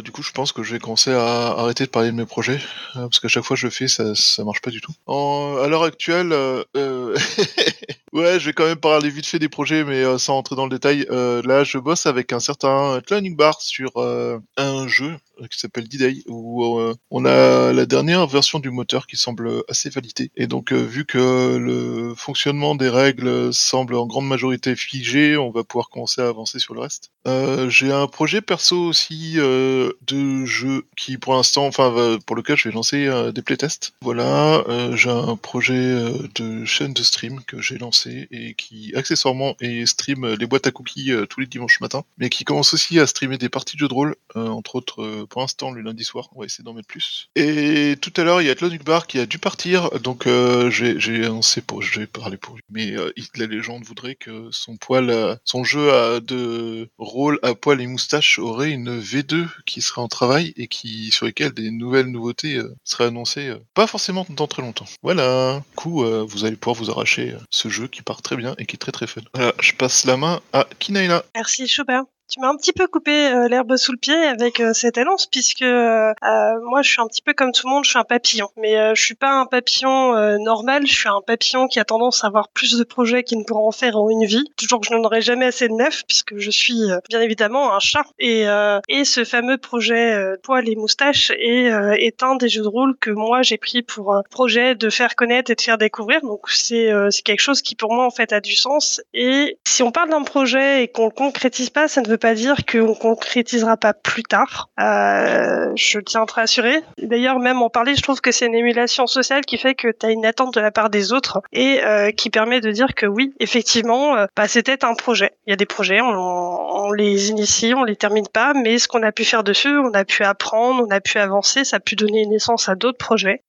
du coup, je pense que je vais commencer à arrêter de parler de mes projets parce qu'à chaque fois je fais, ça, ça marche pas du tout. En, à l'heure actuelle, euh, euh, Ouais, je vais quand même parler vite fait des projets, mais euh, sans rentrer dans le détail. Là, je bosse avec un certain Cloning Bar sur un jeu qui s'appelle D-Day, où euh, on a la dernière version du moteur qui semble assez validée. Et donc, euh, vu que le fonctionnement des règles semble en grande majorité figé, on va pouvoir commencer à avancer sur le reste. Euh, J'ai un projet perso aussi euh, de jeu qui, pour l'instant, enfin, pour lequel je vais lancer euh, des playtests. Voilà, euh, j'ai un projet euh, de chaîne de stream que j'ai lancé et qui, accessoirement, et stream euh, les boîtes à cookies euh, tous les dimanches matin, mais qui commence aussi à streamer des parties de jeux de euh, entre autres, euh, pour l'instant, le lundi soir. On va essayer d'en mettre plus. Et tout à l'heure, il y a Tlonuk Bar qui a dû partir, donc euh, j'ai j'ai annoncé pour, je vais parler pour lui, mais euh, la légende voudrait que son poil, euh, son jeu de rôle à poil et moustache aurait une V2 qui serait en travail et qui sur lesquelles des nouvelles nouveautés seraient annoncées, pas forcément dans très longtemps. Voilà, du coup, vous allez pouvoir vous arracher ce jeu qui part très bien et qui est très très fun. Voilà, je passe la main à Kinaila. Merci Schubert. Tu m'as un petit peu coupé euh, l'herbe sous le pied avec euh, cette annonce puisque euh, euh, moi je suis un petit peu comme tout le monde, je suis un papillon. Mais je suis pas un papillon normal, je suis un papillon qui a tendance à avoir plus de projets qu'il ne pourra en faire en une vie. Toujours que je n'en aurai jamais assez de neuf puisque je suis bien évidemment un chat. Et, et ce fameux projet poil et moustache est, est un des jeux de rôle que moi j'ai pris pour un projet de faire connaître et de faire découvrir. Donc c'est c'est quelque chose qui pour moi en fait a du sens. Et si on parle d'un projet et qu'on le concrétise pas, ça ne veut pas dire qu'on concrétisera pas plus tard. Euh, je tiens à te rassurer. D'ailleurs, même en parler, je trouve que c'est une émulation sociale qui fait que tu as une attente de la part des autres et euh, qui permet de dire que oui, effectivement, euh, bah, c'était un projet. Il y a des projets, on, on les initie, on les termine pas, mais ce qu'on a pu faire dessus, on a pu apprendre, on a pu avancer, ça a pu donner naissance à d'autres projets.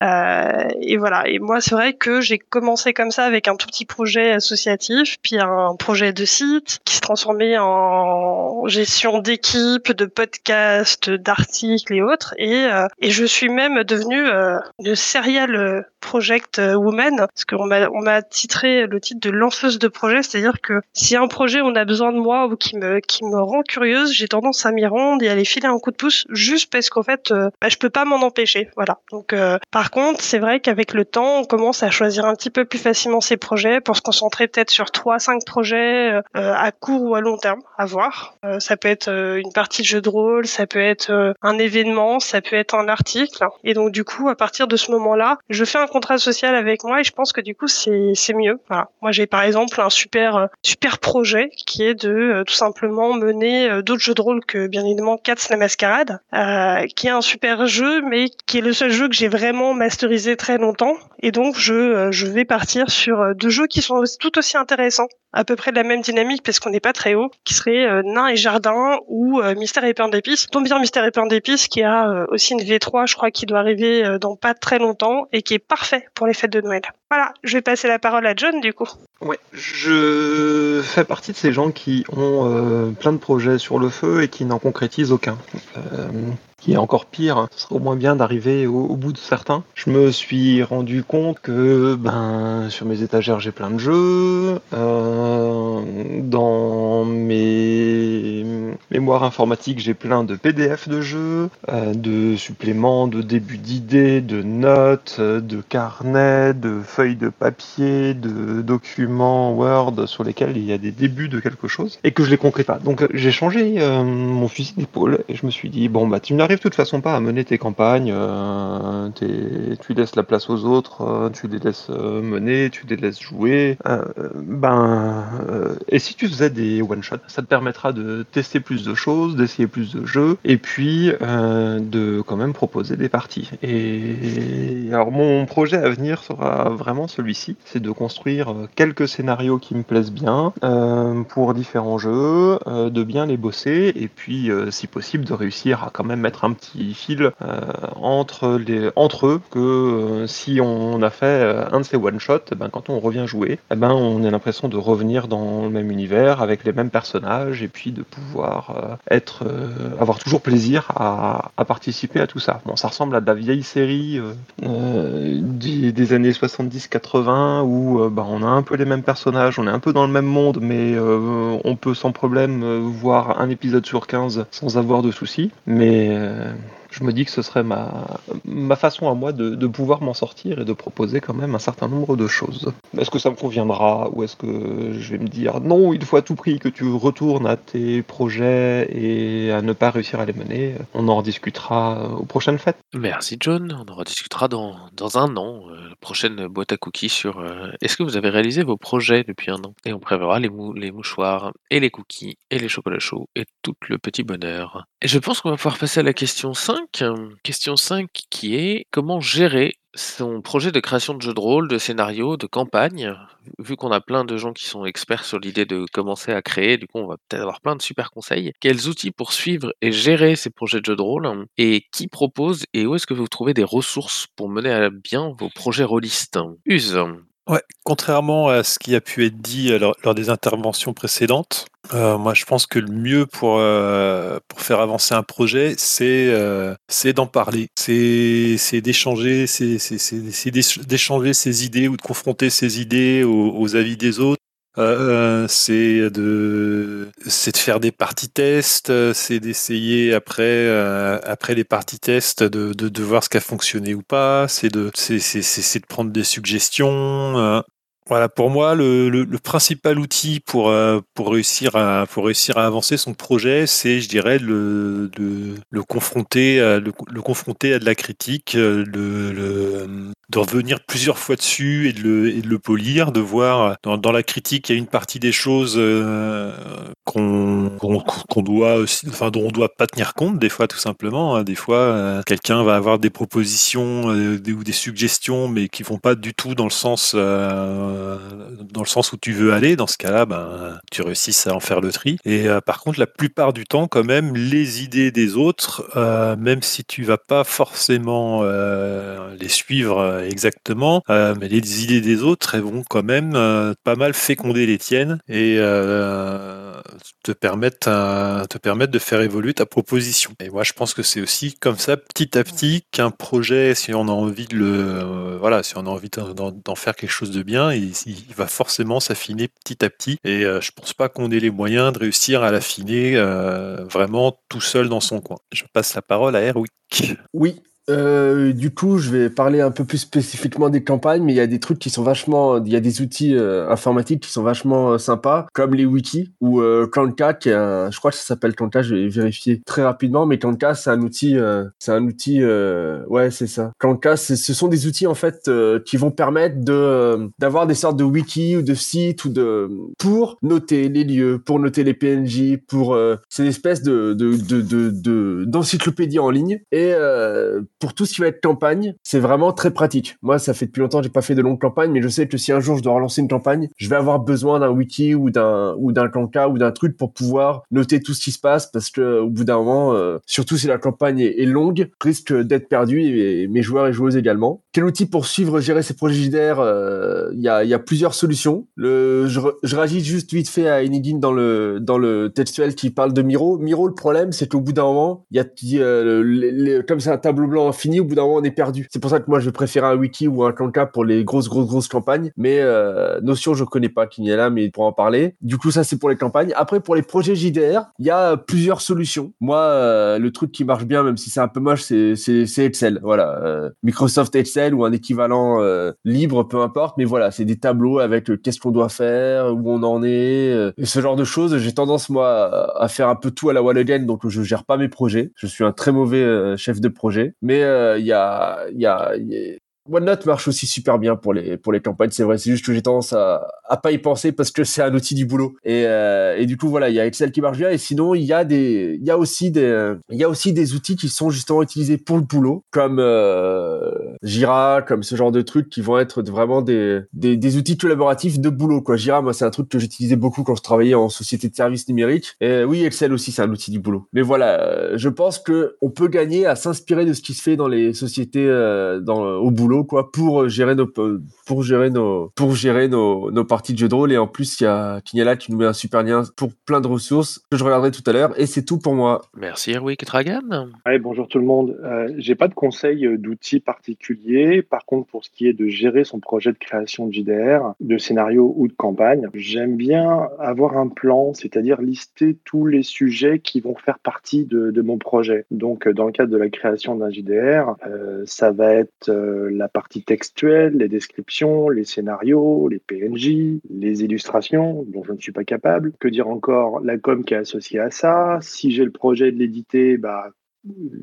Et voilà. Et moi, c'est vrai que j'ai commencé comme ça avec un tout petit projet associatif, puis un projet de site qui se transformait en gestion d'équipe, de podcasts, d'articles et autres. Et, euh, et je suis même devenue euh, une serial project woman, parce qu'on m'a on m'a titré le titre de lanceuse de projet, c'est-à-dire que si un projet on a besoin de moi ou qui me qui me rend curieuse, j'ai tendance à m'y rendre et à aller filer un coup de pouce juste parce qu'en fait euh, bah, je peux pas m'en empêcher. Voilà. Donc euh, par contre, c'est vrai qu'avec le temps, on commence à choisir un petit peu plus facilement ses projets pour se concentrer peut-être sur trois cinq projets euh, à court ou à long terme, à voir. Euh, ça peut être euh, une partie de jeu de rôle, ça peut être euh, un événement, ça peut être un article. Et donc du coup, à partir de ce moment-là, je fais un contrat social avec moi et je pense que du coup c'est c'est mieux. Voilà. Moi j'ai par exemple un super super projet qui est de tout simplement mener d'autres jeux de rôle que bien évidemment Cats la Mascarade, euh, qui est un super jeu mais qui est le seul jeu que j'ai vraiment masterisé très longtemps et donc je je vais partir sur deux jeux qui sont tout aussi intéressants à peu près de la même dynamique parce qu'on n'est pas très haut, qui serait euh, Nain et Jardin ou euh, Mystère et Pain d'épices. Tombe bien Mystère et Pain d'épices qui a euh, aussi une V3, je crois, qui doit arriver dans pas très longtemps et qui est parfait pour les fêtes de Noël. Voilà, je vais passer la parole à John du coup. Ouais, je fais partie de ces gens qui ont plein de projets sur le feu et qui n'en concrétisent aucun. Qui est encore pire, ce serait au moins bien d'arriver au, bout de certains. Je me suis rendu compte que ben sur mes étagères j'ai plein de jeux, euh, dans mes mémoires informatiques j'ai plein de PDF de jeux, euh, de suppléments, de débuts d'idées, de notes, de carnets, de feuilles de papier, de documents Word sur lesquels il y a des débuts de quelque chose et que je les concrète pas. Donc j'ai changé euh, mon fusil d'épaule et je me suis dit bon bah tu n'arrives de toute façon pas à mener tes campagnes, euh, tu laisses la place aux autres, euh, tu les laisses euh, mener, tu les laisses jouer. Ben et si tu faisais des one shot, ça te permettra de tester plus de choses, d'essayer plus de jeux et puis de quand même proposer des parties. Et alors mon projet à venir sera vraiment celui-ci, c'est de construire quelques scénarios qui me plaisent bien pour différents jeux, de bien les bosser et puis si possible de réussir à quand même mettre un petit fil euh, entre eux que euh, si on a fait euh, un de ces one shot, ben quand on revient jouer, eh ben on a l'impression de revenir dans le même univers avec les mêmes personnages et puis de pouvoir être avoir toujours plaisir à, participer à tout ça. Bon, ça ressemble à de la vieille série des, années 70-80 où bah, on a un peu les mêmes personnages, on est un peu dans le même monde, mais on peut sans problème voir un épisode sur 15 sans avoir de soucis. Mais euh, je me dis que ce serait ma, façon à moi de, pouvoir m'en sortir et de proposer quand même un certain nombre de choses. Est-ce que ça me conviendra ou est-ce que je vais me dire non, il faut à tout prix que tu retournes à tes projets et à ne pas réussir à les mener On en rediscutera aux prochaines fêtes. Merci John, on en rediscutera dans, un an, euh, prochaine boîte à cookies sur euh, est-ce que vous avez réalisé vos projets depuis un an? Et on préverra les, les mouchoirs et les cookies et les chocolats chauds et tout le petit bonheur. Je pense qu'on va pouvoir passer à la question 5. euh, Question 5 qui est comment gérer son projet de création de jeu de rôle, de scénario, de campagne, vu qu'on a plein de gens qui sont experts sur l'idée de commencer à créer, du coup on va peut-être avoir plein de super conseils. Quels outils pour suivre et gérer ces projets de jeu de rôle et qui propose et où est-ce que vous trouvez des ressources pour mener à bien vos projets rôlistes? Use. Ouais, contrairement à ce qui a pu être dit euh, lors, des interventions précédentes, euh, moi je pense que le mieux pour, euh, pour faire avancer un projet, c'est d'en parler, c'est d'échanger, ses idées ou de confronter ses idées aux avis des autres. Euh, c'est de c'est de faire des parties tests, euh, c'est d'essayer après euh, après les parties tests de, de, voir ce qui a fonctionné ou pas, c'est de c'est de prendre des suggestions. euh. Voilà, pour moi, le, le, principal outil pour, euh, pour, réussir à, pour réussir à avancer son projet, c'est, je dirais, le, le, confronter, à- le, confronter à de la critique, euh, le, de revenir plusieurs fois dessus et de le, et de le polir, de voir dans, dans la critique, il y a une partie des choses euh, qu'on qu'on qu'on doit enfin dont on doit pas tenir compte des fois tout simplement. hein. Des fois, euh, quelqu'un va avoir des propositions euh, des- ou des suggestions, mais qui vont pas du tout dans le sens euh, dans le sens où tu veux aller. Dans ce cas-là, ben tu réussis à en faire le tri. Et par contre, la plupart du temps, quand même, les idées des autres, même si tu vas pas forcément les suivre exactement, euh, mais les idées des autres, elles vont quand même euh, pas mal féconder les tiennes et euh, te permettre euh, te permettre de faire évoluer ta proposition. Et moi, je pense que c'est aussi comme ça, petit à petit, qu'un projet, si on a envie de le, euh, voilà, si on a envie d'en faire quelque chose de bien, il, va forcément s'affiner petit à petit. Et euh, je pense pas qu'on ait les moyens de réussir à l'affiner euh, vraiment tout seul dans son coin. Je passe la parole à Erwick. Oui. Euh, du coup, je vais parler un peu plus spécifiquement des campagnes, mais il y a des trucs qui sont vachement, il y a des outils euh, informatiques qui sont vachement euh, sympas, comme les wikis ou euh, Kanka, qui est un, je crois que ça s'appelle Kanka, je vais vérifier très rapidement, mais Kanka, c'est un outil, c'est un outil, ouais, c'est ça. Kanka, ce sont des outils en fait qui vont permettre de d'avoir des sortes de wikis ou de sites ou de pour noter les lieux, pour noter les PNJ, pour c'est une espèce de de de de d'encyclopédie en ligne et pour tout ce qui va être campagne, c'est vraiment très pratique. Moi, ça fait depuis longtemps que j'ai pas fait de longues campagnes, mais je sais que si un jour je dois relancer une campagne, je vais avoir besoin d'un wiki ou d'un ou d'un Kanka ou d'un truc pour pouvoir noter tout ce qui se passe parce que au bout d'un moment, euh, surtout si la campagne est longue, risque d'être perdu et, mes joueurs et joueuses également. Quel outil pour suivre, gérer ces projets JDR euh, Il y, a, y a plusieurs solutions. Le, je, je réagis juste vite fait à Enigin dans le dans le textuel qui parle de Miro. Miro, le problème, c'est qu'au bout d'un moment, il y a comme c'est un tableau blanc infini, au bout d'un moment, on est perdu. C'est pour ça que moi, je vais préférer un wiki ou un Kanka pour les grosses, grosses, grosses campagnes. Mais euh, Notion, je connais pas qui est là, mais pour en parler. Du coup, ça, c'est pour les campagnes. Après, pour les projets JDR, il y a plusieurs solutions. Moi, euh, le truc qui marche bien, même si c'est un peu moche, c'est Excel. Voilà, euh, Microsoft Excel ou un équivalent euh, libre, peu importe. Mais voilà, c'est des tableaux avec euh, qu'est-ce qu'on doit faire, où on en est, euh, et ce genre de choses. J'ai tendance moi à faire un peu tout à la wall again, donc je gère pas mes projets. Je suis un très mauvais chef de projet. Mais il y a il y a, y a- OneNote marche aussi super bien pour les pour les campagnes, c'est vrai. C'est juste que j'ai tendance à à pas y penser parce que c'est un outil du boulot. Et euh, et du coup voilà, il y a Excel qui marche bien. Et sinon il y a des il y a aussi des il y a aussi des outils qui sont justement utilisés pour le boulot, comme euh, Jira, comme ce genre de trucs qui vont être vraiment des des, des outils collaboratifs de boulot quoi. Jira, moi c'est un truc que j'utilisais beaucoup quand je travaillais en société de services numériques. Et oui, Excel aussi c'est un outil du boulot. Mais voilà, euh, je pense que on peut gagner à s'inspirer de ce qui se fait dans les sociétés euh, dans au boulot quoi pour gérer nos pour gérer nos pour gérer nos, nos parties de jeu de rôle et en plus il y a Kinyala qui nous met un super lien pour plein de ressources que je regarderai tout à l'heure et c'est tout pour moi. Merci Erwick Dragan. Ouais, bonjour tout le monde. Euh, J'ai pas de conseils d'outils particuliers. Par contre, pour ce qui est de gérer son projet de création de JDR, de scénario ou de campagne, j'aime bien avoir un plan, c'est-à-dire lister tous les sujets qui vont faire partie de, de mon projet. Donc, dans le cadre de la création d'un JDR, euh, ça va être euh, la partie textuelle, les descriptions, les scénarios, les PNJ, les illustrations dont je ne suis pas capable. Que dire encore La com qui est associée à ça? Si j'ai le projet de l'éditer, bah,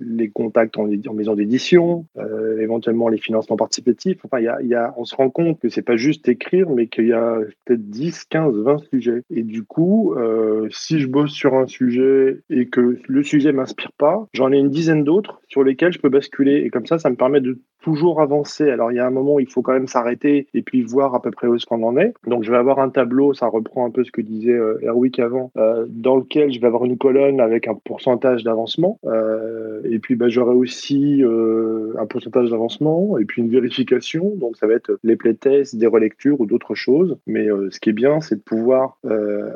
les contacts en, maison d'édition, euh, éventuellement les financements participatifs. Enfin, y y a, on se rend compte que c'est pas juste écrire, mais qu'il y a peut-être 10, 15, 20 sujets. Et du coup, euh, si je bosse sur un sujet et que le sujet m'inspire pas, j'en ai une dizaine d'autres sur lesquels je peux basculer. Et comme ça, ça me permet de toujours avancer. Alors, il y a un moment où il faut quand même s'arrêter et puis voir à peu près où est-ce qu'on en est. Donc, je vais avoir un tableau, ça reprend un peu ce que disait euh, Erwick avant, euh, dans lequel je vais avoir une colonne avec un pourcentage d'avancement. Euh, et puis, bah, j'aurai aussi euh, un pourcentage d'avancement et puis une vérification. Donc, ça va être les playtests, des relectures ou d'autres choses. Mais ce qui est bien, c'est de pouvoir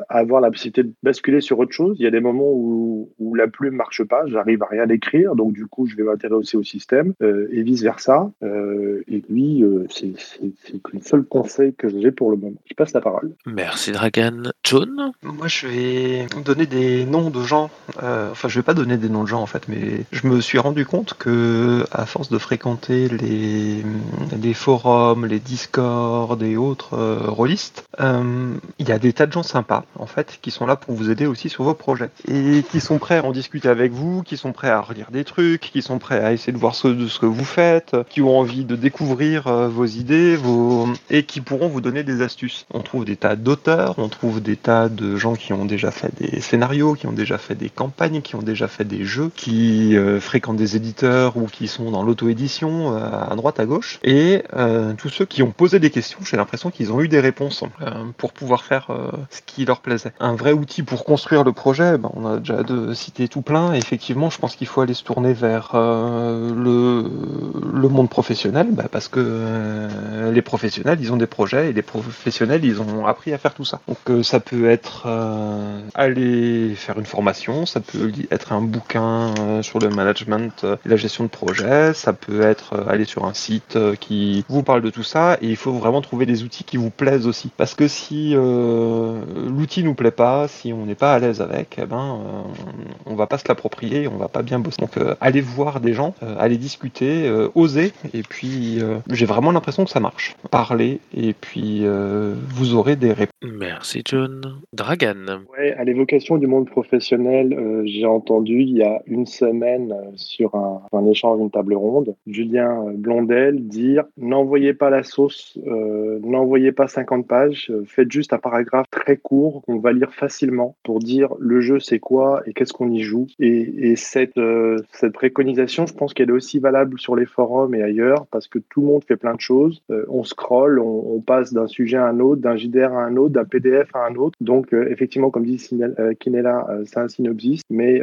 avoir la possibilité de basculer sur autre chose. Il y a des moments où, la plume marche pas, j'arrive à rien écrire. Donc, du coup, je vais m'intéresser au système et Euh, et lui, euh, c'est le seul conseil que j'ai pour le moment. Je passe la parole. Merci Dragan. John Moi, je vais donner des noms de gens. Euh, enfin, je vais pas donner des noms de gens en fait, mais je me suis rendu compte que à force de fréquenter les, les forums, les discords et autres euh, rôlistes, euh, il y a des tas de gens sympas en fait qui sont là pour vous aider aussi sur vos projets et qui sont prêts à en discuter avec vous, qui sont prêts à relire des trucs, qui sont prêts à essayer de voir ce, de ce que vous faites, qui ont envie de découvrir euh, vos idées, vos et qui pourront vous donner des astuces. On trouve des tas d'auteurs, on trouve des tas de gens qui ont déjà fait des scénarios, qui ont déjà fait des campagnes, qui ont déjà fait des jeux, qui euh, fréquentent des éditeurs ou qui sont dans l'auto-édition euh, à droite à gauche. Et tous ceux qui ont posé des questions, j'ai l'impression qu'ils ont eu des réponses pour pouvoir faire ce qui leur plaisait. Un vrai outil pour construire le projet, ben, on a déjà de citer tout plein. Et effectivement, je pense qu'il faut aller se tourner vers le, le monde professionnel, bah, parce que euh, les professionnels, ils ont des projets et les professionnels, ils ont appris à faire tout ça. Donc euh, ça peut être euh, aller faire une formation, ça peut être un bouquin sur le management et la gestion de projet, ça peut être aller sur un site qui vous parle de tout ça et il faut vraiment trouver des outils qui vous plaisent aussi. Parce que si l'outil nous plaît pas, si on n'est pas à l'aise avec, eh ben on va pas se l'approprier, on va pas bien bosser. Donc allez voir des gens, allez discuter, euh, et puis euh, j'ai vraiment l'impression que ça marche. Parlez et puis euh, vous aurez des réponses. Merci John. Dragan Ouais, à l'évocation du monde professionnel, euh, j'ai entendu il y a une semaine sur un, un échange, une table ronde, Julien Blondel dire n'envoyez pas la sauce, euh, n'envoyez pas 50 pages, faites juste un paragraphe très court qu'on va lire facilement pour dire le jeu c'est quoi et qu'est-ce qu'on y joue. Et, et cette, euh, cette préconisation, je pense qu'elle est aussi valable sur les forums et ailleurs parce que tout le monde fait plein de choses. Euh, on scrolle, on, passe d'un sujet à un autre, d'un JDR à un autre, d'un PDF à un autre. Donc euh, effectivement, comme dit euh, Kinella, c'est un synopsis, mais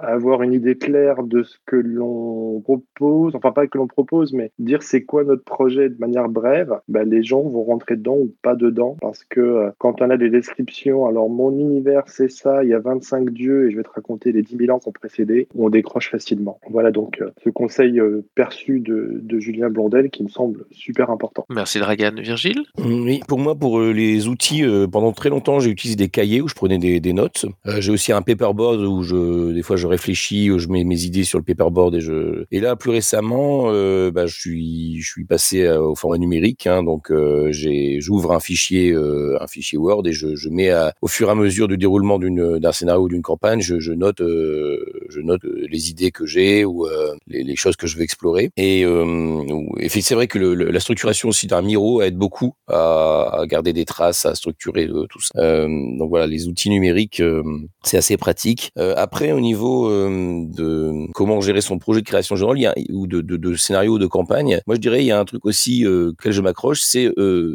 avoir une idée claire de ce que l'on propose, enfin pas que l'on propose, mais dire c'est quoi notre projet de manière brève, ben, les gens vont rentrer dedans ou pas dedans parce que quand on a des descriptions, alors mon univers c'est ça, il y a 25 dieux et je vais te raconter les 10 000 ans qui ont précédé, on décroche facilement. Voilà donc ce conseil euh, de, de Julien Blondel qui me semble super important. Merci Dragan. Virgile Oui, pour moi, pour euh, les outils, euh, pendant très longtemps, j'ai utilisé des cahiers où je prenais des, des notes. Euh, j'ai aussi un paperboard où je, des fois, je réfléchis, où je mets mes idées sur le paperboard et je. Et là, plus récemment, euh, bah, je suis, je suis passé au format numérique. Hein, donc, euh, j'ouvre un fichier, euh, un fichier Word et je, je mets à- au fur et à mesure du déroulement d'un scénario ou d'une campagne, je, je note, euh, je note les idées que j'ai ou euh, les, les choses que je veux explorer. Et, euh, c'est vrai que le- la structuration aussi d'un Miro aide beaucoup à, à garder des traces, à structurer euh, tout ça. Euh, donc voilà, les outils numériques, euh, c'est assez pratique. Euh, après, au niveau de comment gérer son projet de création générale, il y a, ou de, de, de scénario de campagne, moi je dirais il y a un truc aussi auquel je m'accroche, c'est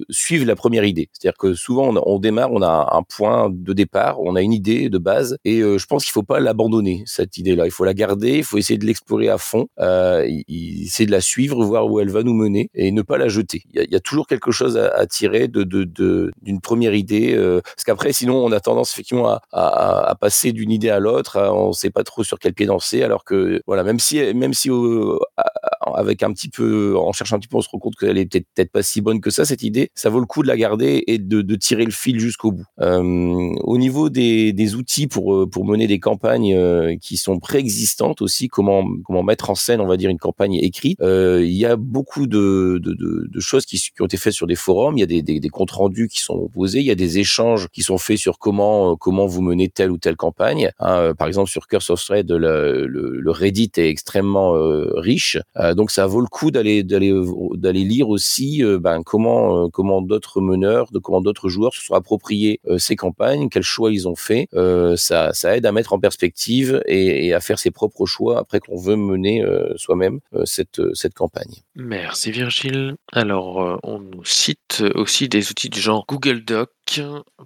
suivre la première idée. C'est-à-dire que souvent on, on démarre, on a un point de départ, on a une idée de base, et je pense qu'il faut pas l'abandonner cette idée-là. Il faut la garder, il faut essayer de l'explorer à fond. C'est de la suivre, voir où elle va nous mener et ne pas la jeter. Il y a, toujours quelque chose à, tirer de de, d'une première idée, euh, parce qu'après, sinon, on a tendance effectivement à, à, passer d'une idée à l'autre. On ne sait pas trop sur quel pied danser, alors que voilà, même si même si avec un petit peu, en cherchant un petit peu, on se rend compte qu'elle est peut-être pas si bonne que ça cette idée. Ça vaut le coup de la garder et de, de tirer le fil jusqu'au bout. Euh, au niveau des, des outils pour pour mener des campagnes euh, qui sont préexistantes aussi, comment comment mettre en scène, on va dire, une campagne écrite. Euh, il y a beaucoup de, de, de, choses qui, qui, ont été faites sur des forums. Il y a des, des, des, comptes rendus qui sont posés. Il y a des échanges qui sont faits sur comment comment vous menez telle ou telle campagne. Hein, par exemple, sur Curse of Thread, le, le, le Reddit est extrêmement euh, riche. Euh, donc ça vaut le coup d'aller lire aussi euh, ben, comment euh, comment d'autres meneurs, de comment d'autres joueurs se sont appropriés ces campagnes, quels choix ils ont fait. ça ça aide à mettre en perspective et, à faire ses propres choix après qu'on veut mener soi-même cette cette campagne. Merci Virgile. Alors on nous cite aussi des outils du genre Google Doc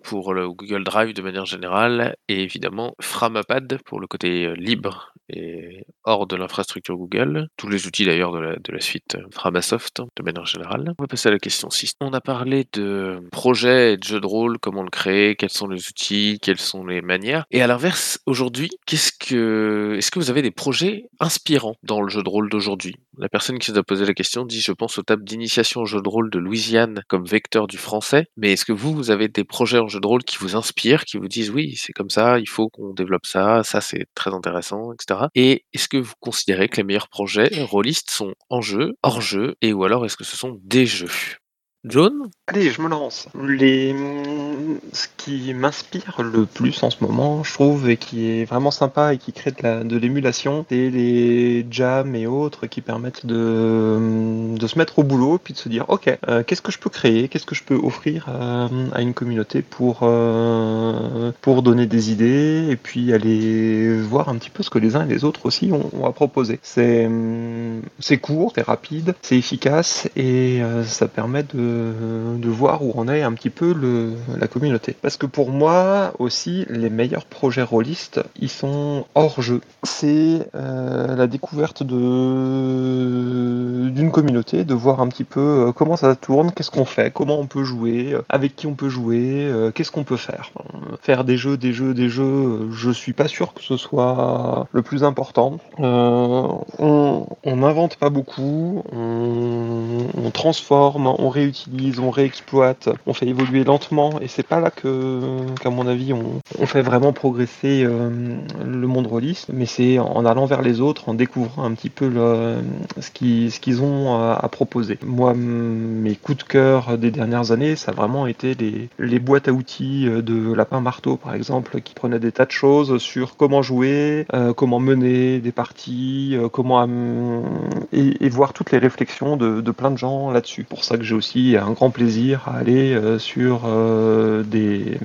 pour le Google Drive de manière générale et évidemment Framapad pour le côté libre et hors de l'infrastructure Google. Tous les outils d'ailleurs de la, suite Framasoft de manière générale. On va passer à la question 6. On a parlé de projets et de jeux de rôle, comment le créer, quels sont les outils, quelles sont les manières. Et à l'inverse, aujourd'hui, qu'est-ce que, est-ce que vous avez des projets inspirants dans le jeu de rôle d'aujourd'hui? La personne qui a posé la question dit, je pense aux tables d'initiation au jeu de rôle de Louisiane comme vecteur du français. Mais est-ce que vous, vous avez des projets en jeu de rôle qui vous inspirent, qui vous disent, oui, c'est comme ça, il faut qu'on développe ça, ça c'est très intéressant, etc. Et est-ce que vous considérez que les meilleurs projets rôlistes sont en jeu, hors jeu, et ou alors est-ce que ce sont des jeux? John Allez, je me lance. Les... Ce qui m'inspire le plus en ce moment, je trouve, et qui est vraiment sympa et qui crée de, la... l'émulation, c'est les jams et autres qui permettent de... se mettre au boulot puis de se dire, ok, euh, qu'est-ce que je peux créer, qu'est-ce que je peux offrir à, à une communauté pour, euh, pour donner des idées et puis aller voir un petit peu ce que les uns et les autres aussi ont, à proposer. C'est, court, c'est rapide, c'est efficace et euh, ça permet de de, voir où en est un petit peu la communauté. Parce que pour moi aussi, les meilleurs projets rôlistes, ils sont hors jeu. C'est euh, la découverte d'une communauté, de voir un petit peu euh, comment ça tourne, qu'est-ce qu'on fait, comment on peut jouer, euh, avec qui on peut jouer, qu'est-ce qu'on peut faire. Faire des jeux, des jeux, des jeux, je suis pas sûr que ce soit le plus important. on n'invente pas beaucoup, on transforme, on réutilise on réexploite, on fait évoluer lentement, et c'est pas là que, qu'à mon avis, on, fait vraiment progresser euh, le monde rôliste, mais c'est en allant vers les autres, en découvrant un petit peu ce, qui, qu'ils ont à, à, proposer. Moi, mes coups de cœur des dernières années, ça a vraiment été les, boîtes à outils de Lapin Marteau, par exemple, qui prenaient des tas de choses sur comment jouer, euh, comment mener des parties, euh, comment et, et, voir toutes les réflexions de, de plein de gens là-dessus. Pour ça que j'ai aussi un grand plaisir à aller euh, sur euh, des,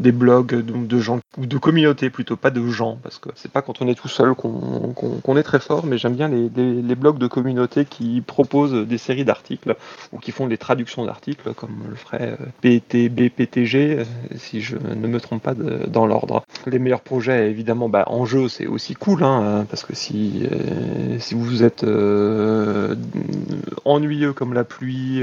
des blogs de gens ou de communautés plutôt, pas de gens, parce que c'est pas quand on est tout seul qu'on qu est très fort, mais j'aime bien les, les, blogs de communautés qui proposent des séries d'articles ou qui font des traductions d'articles, comme le ferait euh, PTB, PTG, si je ne me trompe pas dans l'ordre. Les meilleurs projets, évidemment, bah, en jeu, c'est aussi cool, hein, parce que si, si vous êtes ennuyeux comme la pluie,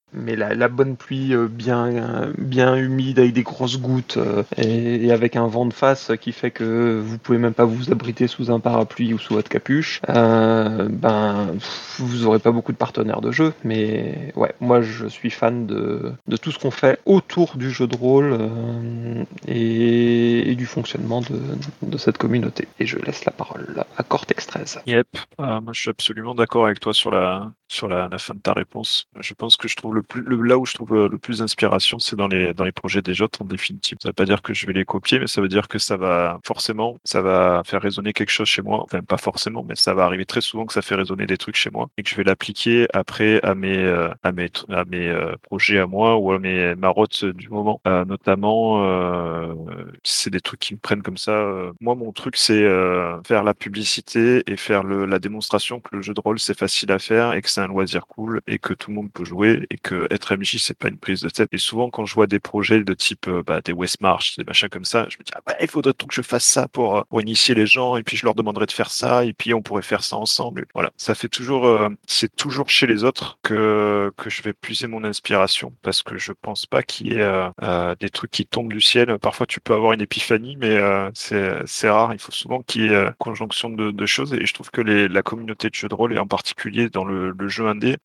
mais la, bonne pluie bien, bien humide avec des grosses gouttes et, et, avec un vent de face qui fait que vous pouvez même pas vous abriter sous un parapluie ou sous votre capuche, euh, ben vous aurez pas beaucoup de partenaires de jeu. Mais ouais, moi je suis fan de, tout ce qu'on fait autour du jeu de rôle euh, et, du fonctionnement de, cette communauté. Et je laisse la parole à Cortex 13. Yep, euh, moi je suis absolument d'accord avec toi sur la sur la, la, fin de ta réponse. Je pense que je trouve le plus, le, là où je trouve le plus d'inspiration, c'est dans les, dans les projets des autres en définitive. Ça veut pas dire que je vais les copier, mais ça veut dire que ça va forcément, ça va faire résonner quelque chose chez moi. Enfin, pas forcément, mais ça va arriver très souvent que ça fait résonner des trucs chez moi et que je vais l'appliquer après à mes, euh, à mes, à mes euh, projets à moi ou à mes marottes du moment. Euh, notamment, euh, c'est des trucs qui me prennent comme ça. moi, mon truc, c'est faire la publicité et faire le, la démonstration que le jeu de rôle c'est facile à faire et que c'est un loisir cool et que tout le monde peut jouer et que que être MJ, c'est pas une prise de tête. Et souvent, quand je vois des projets de type euh, bah, des Westmarch, des machins comme ça, je me dis, ah il faudrait donc que je fasse ça pour, euh, pour initier les gens, et puis je leur demanderai de faire ça, et puis on pourrait faire ça ensemble. Voilà, ça fait toujours, euh, c'est toujours chez les autres que, que je vais puiser mon inspiration, parce que je pense pas qu'il y ait euh, des trucs qui tombent du ciel. Parfois, tu peux avoir une épiphanie, mais c'est rare. Il faut souvent qu'il y ait conjonction de, choses, et je trouve que les, la communauté de jeux de rôle, et en particulier dans le, le jeu indé,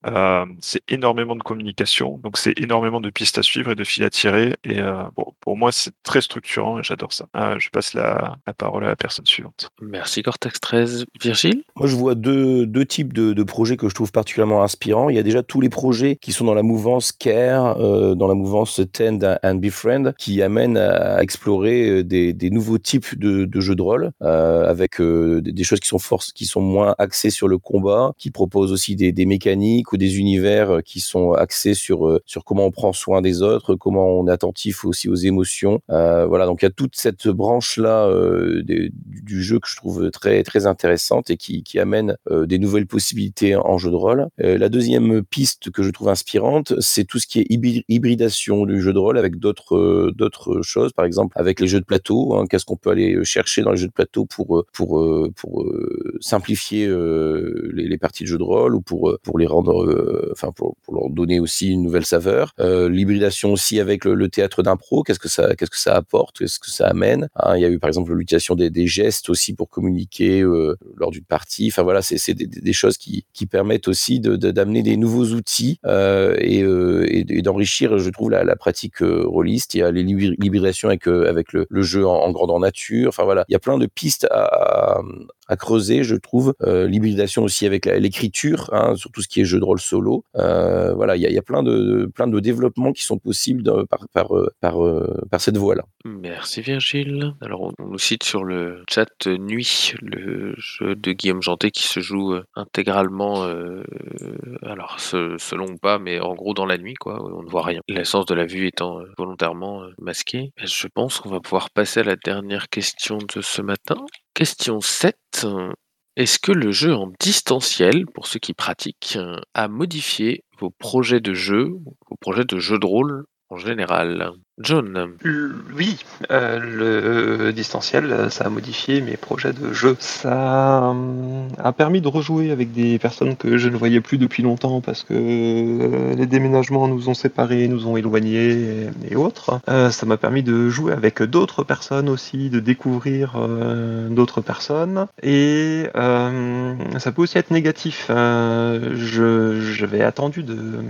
c'est énormément de communication, donc c'est énormément de pistes à suivre et de fils à tirer, et euh, bon, pour moi, c'est très structurant, et j'adore ça. Euh, je passe la, la parole à la personne suivante. Merci Cortex 13. Virgile? Moi, je vois deux, deux types de, de projets que je trouve particulièrement inspirants. Il y a déjà tous les projets qui sont dans la mouvance Care, euh, dans la mouvance Tend and Befriend, qui amènent à explorer euh, des, des nouveaux types de, de jeux de rôle, euh, avec euh, des des choses qui sont forces, qui sont moins axées sur le combat, qui proposent aussi des, des mécaniques ou des univers qui sont axés sur euh, sur comment on prend soin des autres, comment on est attentif aussi aux émotions. Euh, voilà, donc il y a toute cette branche là du, du jeu que je trouve très très intéressante et qui, amène euh, des nouvelles possibilités en jeu de rôle. Euh, la deuxième piste que je trouve inspirante, c'est tout ce qui est hybridation du jeu de rôle avec d'autres euh, d'autres choses, par exemple avec les jeux de plateau. hein, Qu'est-ce qu'on peut aller chercher dans les jeux de plateau pour euh, pour euh, pour euh, simplifier euh, les, parties de jeu de rôle ou pour euh, pour les rendre, euh, enfin pour leur donner aussi une nouvelle saveur. Euh, L'hybridation aussi avec le, le théâtre d'impro. Qu'est-ce que ça qu'est-ce que ça apporte Qu'est-ce que ça amène Hein, Il y a eu par exemple l'utilisation des, des gestes aussi pour communiquer euh, lors d'une partie. Enfin voilà, c'est des, des choses qui qui permettent aussi de de- d'amener des nouveaux outils euh, et, euh, et, et d'enrichir, je trouve, la, la pratique euh, rôliste. Il y a hybridations avec euh, avec le, le jeu en, en grandeur nature. Enfin voilà, il y a plein de pistes à, à creuser, je trouve. Euh, aussi avec l'écriture, hein, sur tout ce qui est jeu de rôle solo. Euh, voilà, il y a, plein de plein de développements qui sont possibles par par euh, euh, par cette voie-là. Merci Virgile. Alors on, nous cite sur le chat Nuit, le jeu de Guillaume Janté qui se joue intégralement, alors selon ou pas, mais en gros dans la nuit quoi, on ne voit rien. L'essence de la vue étant volontairement masquée. Et Je pense qu'on va pouvoir passer à la dernière question de ce matin. Question 7. Est-ce que le jeu en distanciel, pour ceux qui pratiquent, a modifié vos projets de jeu, vos projets de jeu de rôle en général? John Oui, euh, le distanciel, euh, ça a modifié mes projets de jeu. Ça euh, a permis de rejouer avec des personnes que je ne voyais plus depuis longtemps parce que euh, les déménagements nous ont séparés, nous ont éloignés et, autres. Euh, ça m'a permis de jouer avec d'autres personnes aussi, de découvrir euh, d'autres personnes. Et euh, ça peut aussi être négatif. Euh, J'avais attendu de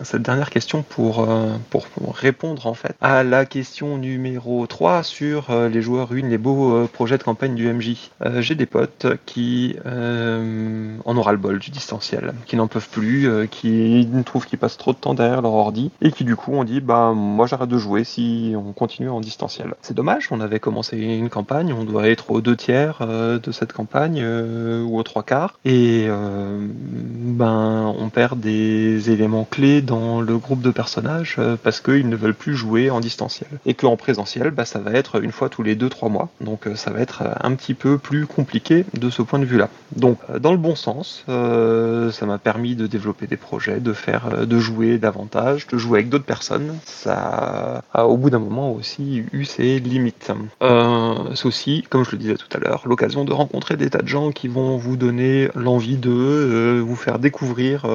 cette dernière question pour, euh, pour répondre en fait à la question numéro 3 sur euh, les joueurs ruinent les beaux euh, projets de campagne du MJ. Euh, J'ai des potes qui en aura le bol du distanciel, qui n'en peuvent plus, qui trouvent qu'ils passent trop de temps derrière leur ordi et qui du coup ont dit bah moi j'arrête de jouer si on continue en distanciel. C'est dommage, on avait commencé une campagne, on doit être aux deux tiers de cette campagne ou aux trois quarts et ben on perd des éléments clés dans le groupe de personnages parce qu'ils ne veulent plus jouer en distanciel. Et qu'en présentiel bah, ça va être une fois tous les deux trois mois. Donc euh, ça va être euh, un petit peu plus compliqué de ce point de vue là donc euh, dans le bon sens ça m'a permis de développer des projets de faire de jouer davantage de jouer avec d'autres personnes. Ça a au bout d'un moment aussi eu ses limites. Euh, c'est aussi comme je le disais tout à l'heure l'occasion de rencontrer des tas de gens qui vont vous donner l'envie de vous faire découvrir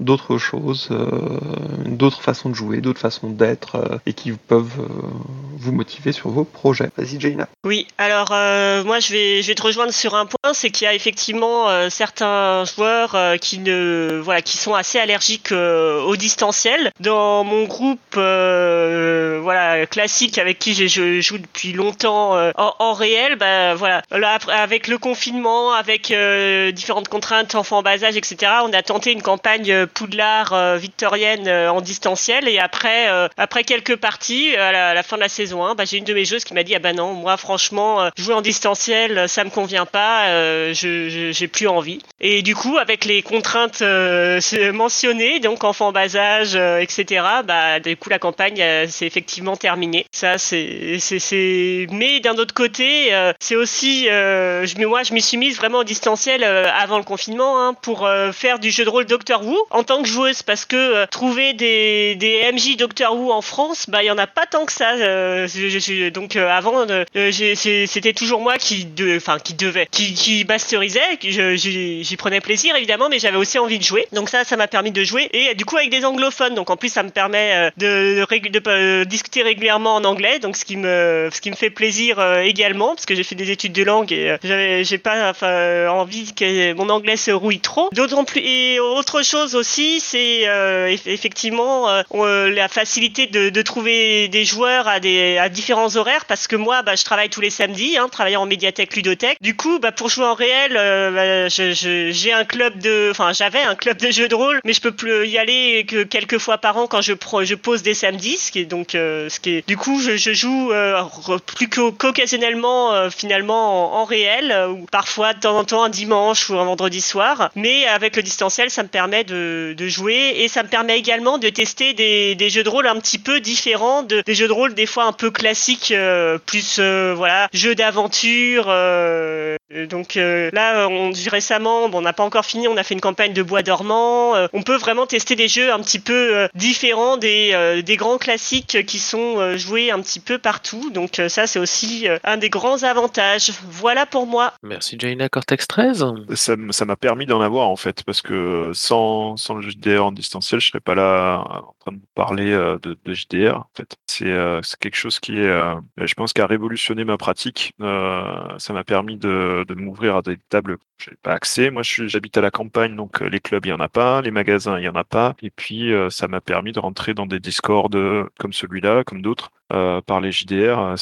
d'autres choses d'autres façons de jouer d'autres façons d'être et qui peuvent euh, vous motiver sur vos projets vas-y Jaina Oui, alors euh, moi je vais, je vais te rejoindre sur un point, c'est qu'il y a effectivement euh, certains joueurs qui ne, voilà, qui sont assez allergiques au distanciel. Dans mon groupe, voilà, classique avec qui je, joue depuis longtemps en, réel, bah voilà, là avec le confinement, avec différentes contraintes, enfants en bas âge, etc. On a tenté une campagne Poudlard victorienne en distanciel et après, après quelques parties aussi, à la, fin de la saison 1, bah, j'ai une de mes joueuses qui m'a dit ah bah non, moi franchement, euh, jouer en distanciel, ça me convient pas, euh, j'ai plus envie. Et du coup, avec les contraintes euh, mentionnées, donc enfant en bas âge, euh, etc. Bah du coup la campagne euh, c'est effectivement terminé. Ça c'est c'est. Mais d'un autre côté, euh, c'est aussi, euh, je, moi je m'y suis mise vraiment en distanciel euh, avant le confinement hein, pour euh, faire du jeu de rôle Doctor Who en tant que joueuse parce que euh, trouver des des MJ Doctor Who en France, bah il y en a pas tant que ça. euh, donc euh, avant, euh, c'était toujours moi qui de, qui devait, qui qui masterisait. J'y prenais plaisir évidemment, mais j'avais aussi envie de jouer. Donc ça, ça m'a permis de jouer et du coup avec des anglophones. Donc en plus ça me permet de, discuter régulièrement en anglais. Donc ce qui me ce qui me fait plaisir également parce que j'ai fait des études de langue et j'ai pas envie que mon anglais se rouille trop. D'autant plus et autre chose aussi, c'est eff- effectivement la facilité de trouver des joueurs à différents horaires parce que moi bah, je travaille tous les samedis, hein, travaillant en médiathèque ludothèque. Du coup, bah, pour jouer en réel, euh, bah, j'ai un club de, j'avais un club de jeux de rôle, mais je peux plus y aller que quelques fois par an quand je pose des samedis, ce qui est donc euh, ce qui est du coup je, joue euh, plus qu'o- qu'occasionnellement finalement en, réel ou parfois de temps en temps un dimanche ou un vendredi soir, mais avec le distanciel ça me permet de, jouer et ça me permet également de tester des jeux de rôle un petit peu différents de, des jeux de rôle des fois un peu classiques euh, plus euh, voilà jeux d'aventure euh, donc euh, là on récemment bon, on n'a pas encore fini on a fait une campagne de bois dormant euh, on peut vraiment tester des jeux un petit peu euh, différents des, euh, des grands classiques qui sont euh, joués un petit peu partout donc euh, ça c'est aussi euh, un des grands avantages voilà pour moi Merci Jaina Cortex 13. Ça m'a permis d'en avoir en fait, parce que sans, sans le JDR en distanciel, je serais pas là en train de vous parler euh, de, de JDR. En fait, c'est euh, quelque chose qui est, euh, je pense, qui a révolutionné ma pratique. Euh, ça m'a permis de, de m'ouvrir à des tables que j'avais pas accès. Moi, j'habite à la campagne, donc euh, les clubs il y en a pas, les magasins il y en a pas, et puis euh, ça m'a permis de rentrer dans des discords euh, comme celui-là, comme d'autres, par les JDR.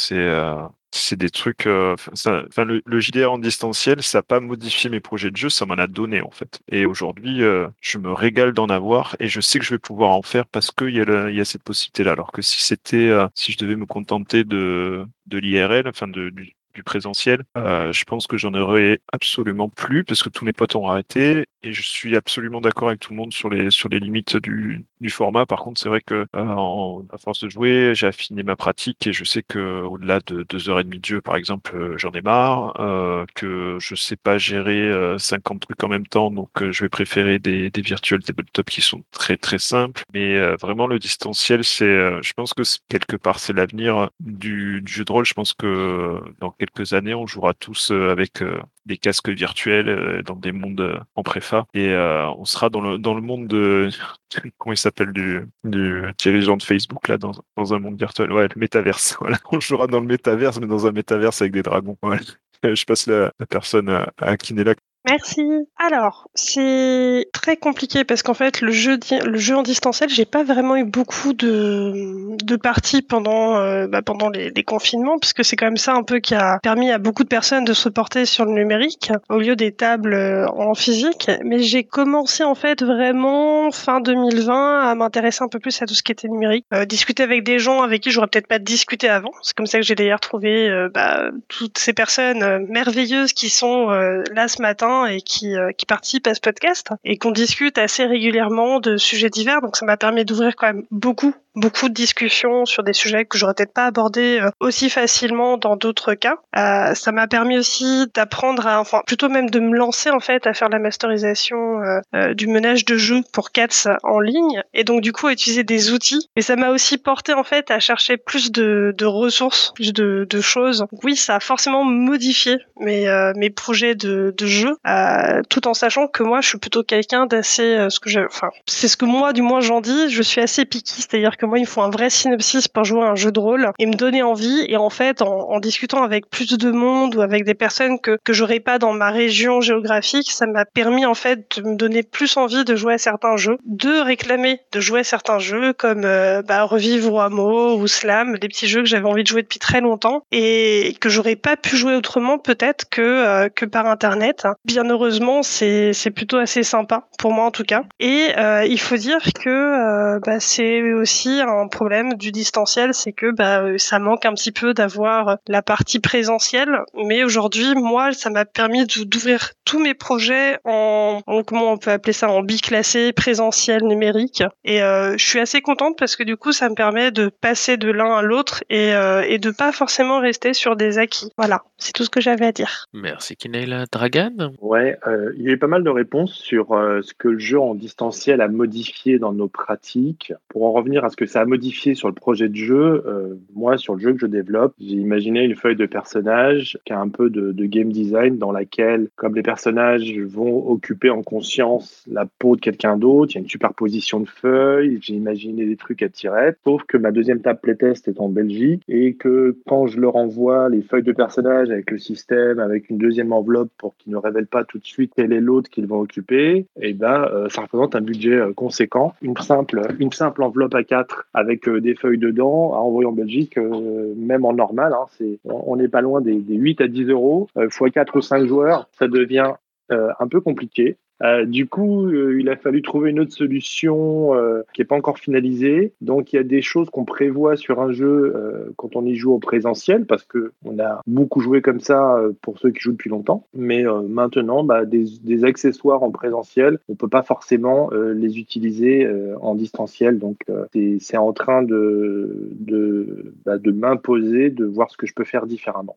C'est des trucs. le, JDR en distanciel, ça n'a pas modifié mes projets de jeu, ça m'en a donné en fait. Et aujourd'hui, je me régale d'en avoir et je sais que je vais pouvoir en faire parce qu'il y, a y a cette possibilité-là. Alors que si c'était, si je devais me contenter de, de l'IRL, enfin de, du, du présentiel, euh, je pense que j'en aurais absolument plus parce que tous mes potes ont arrêté et je suis absolument d'accord avec tout le monde sur les sur les limites du, du format. Par contre, c'est vrai que euh, en, à force de jouer, j'ai affiné ma pratique et je sais que au-delà de deux heures et demie de jeu, par exemple, euh, j'en ai marre, euh, que je sais pas gérer euh, 50 trucs en même temps, donc euh, je vais préférer des, des virtual tabletop qui sont très très simples. Mais euh, vraiment, le distanciel, c'est, euh, je pense que quelque part, c'est l'avenir du, du jeu de rôle. Je pense que euh, quelques années, on jouera tous euh, avec euh, des casques virtuels euh, dans des mondes en préfa. Et on sera dans le dans le monde de comment il s'appelle du du dirigeant de Facebook là dans dans un monde virtuel. Ouais le métaverse. On jouera dans le métaverse mais dans un métaverse avec des dragons. Je passe la, personne à, à Kinela Merci. Alors, c'est très compliqué parce qu'en fait, le jeu, le jeu en distanciel, j'ai pas vraiment eu beaucoup de, de parties pendant, euh, bah, pendant les, confinements, puisque c'est quand même ça un peu qui a permis à beaucoup de personnes de se porter sur le numérique au lieu des tables euh, en physique. Mais j'ai commencé en fait vraiment fin 2020 à m'intéresser un peu plus à tout ce qui était numérique, euh, discuter avec des gens avec qui j'aurais peut-être pas discuté avant. C'est comme ça que j'ai d'ailleurs trouvé bah, toutes ces personnes merveilleuses qui sont là ce matin et qui, euh, qui participent à ce podcast et qu'on discute assez régulièrement de sujets divers. Donc ça m'a permis d'ouvrir quand même beaucoup beaucoup de discussions sur des sujets que j'aurais peut-être pas abordés euh, aussi facilement dans d'autres cas. Euh, ça m'a permis aussi d'apprendre à, enfin plutôt même de me lancer en fait à faire la masterisation euh, euh, du menage de jeu pour Cats en ligne et donc du coup à utiliser des outils. Et ça m'a aussi porté en fait à chercher plus de, de ressources, plus de, de choses. Oui, ça a forcément modifié mes, mes projets de, de jeu, euh, tout en sachant que moi je suis plutôt quelqu'un d'assez, euh, ce que enfin c'est ce que moi du moins j'en dis, je suis assez picky, c'est-à-dire que moi il faut un vrai synopsis pour jouer à un jeu de rôle et me donner envie. Et en fait, en, en discutant avec plus de monde ou avec des personnes que que j'aurais pas dans ma région géographique, ça m'a permis en fait de me donner plus envie de jouer à certains jeux, de réclamer de jouer à certains jeux comme euh, bah, Revivre hameau ou Slam, des petits jeux que j'avais envie de jouer depuis très longtemps et que j'aurais pas pu jouer autrement peut-être que euh, que par internet. Bien heureusement, c'est plutôt assez sympa pour moi en tout cas. Et euh, il faut dire que euh, bah, c'est aussi un problème du distanciel, c'est que bah, ça manque un petit peu d'avoir la partie présentielle. Mais aujourd'hui, moi, ça m'a permis d'ouvrir tous mes projets en, en- comment on peut appeler ça en biclassé présentiel numérique. Et euh, je suis assez contente parce que du coup, ça me permet de passer de l'un à l'autre et euh, et de pas forcément rester sur des acquis. Voilà, c'est tout ce que j'avais à dire. Merci Kineila. Dragan? Ouais, euh, il y a eu pas mal de réponses sur euh, ce que le jeu en distanciel a modifié dans nos pratiques. Pour en revenir à ce que ça a modifié sur le projet de jeu, euh, moi, sur le jeu que je développe, j'ai imaginé une feuille de personnage qui a un peu de, de game design dans laquelle, comme les personnages vont occuper en conscience la peau de quelqu'un d'autre, il y a une superposition de feuilles, j'ai imaginé des trucs à tirer, sauf que ma deuxième table playtest est en Belgique et que quand je leur envoie les feuilles de personnage avec le système, avec une deuxième enveloppe pour qu'ils ne révèlent pas tout de suite quel est l'autre qu'ils vont occuper, et ben euh, ça représente un budget euh, conséquent. Une simple, une simple enveloppe à 4 avec euh, des feuilles dedans à envoyer en Belgique, même en normal, hein, c'est, on n'est pas loin des, des 8 à 10 euros, fois 4 ou 5 joueurs, ça devient un peu compliqué. Euh, du coup, euh, il a fallu trouver une autre solution euh, qui n'est pas encore finalisée. Donc, il y a des choses qu'on prévoit sur un jeu euh, quand on y joue au présentiel, parce que on a beaucoup joué comme ça pour ceux qui jouent depuis longtemps. Mais maintenant, bah, des, des accessoires en présentiel, on peut pas forcément les utiliser en distanciel. Donc, c'est- c'est en train de de, bah, de m'imposer de voir ce que je peux faire différemment.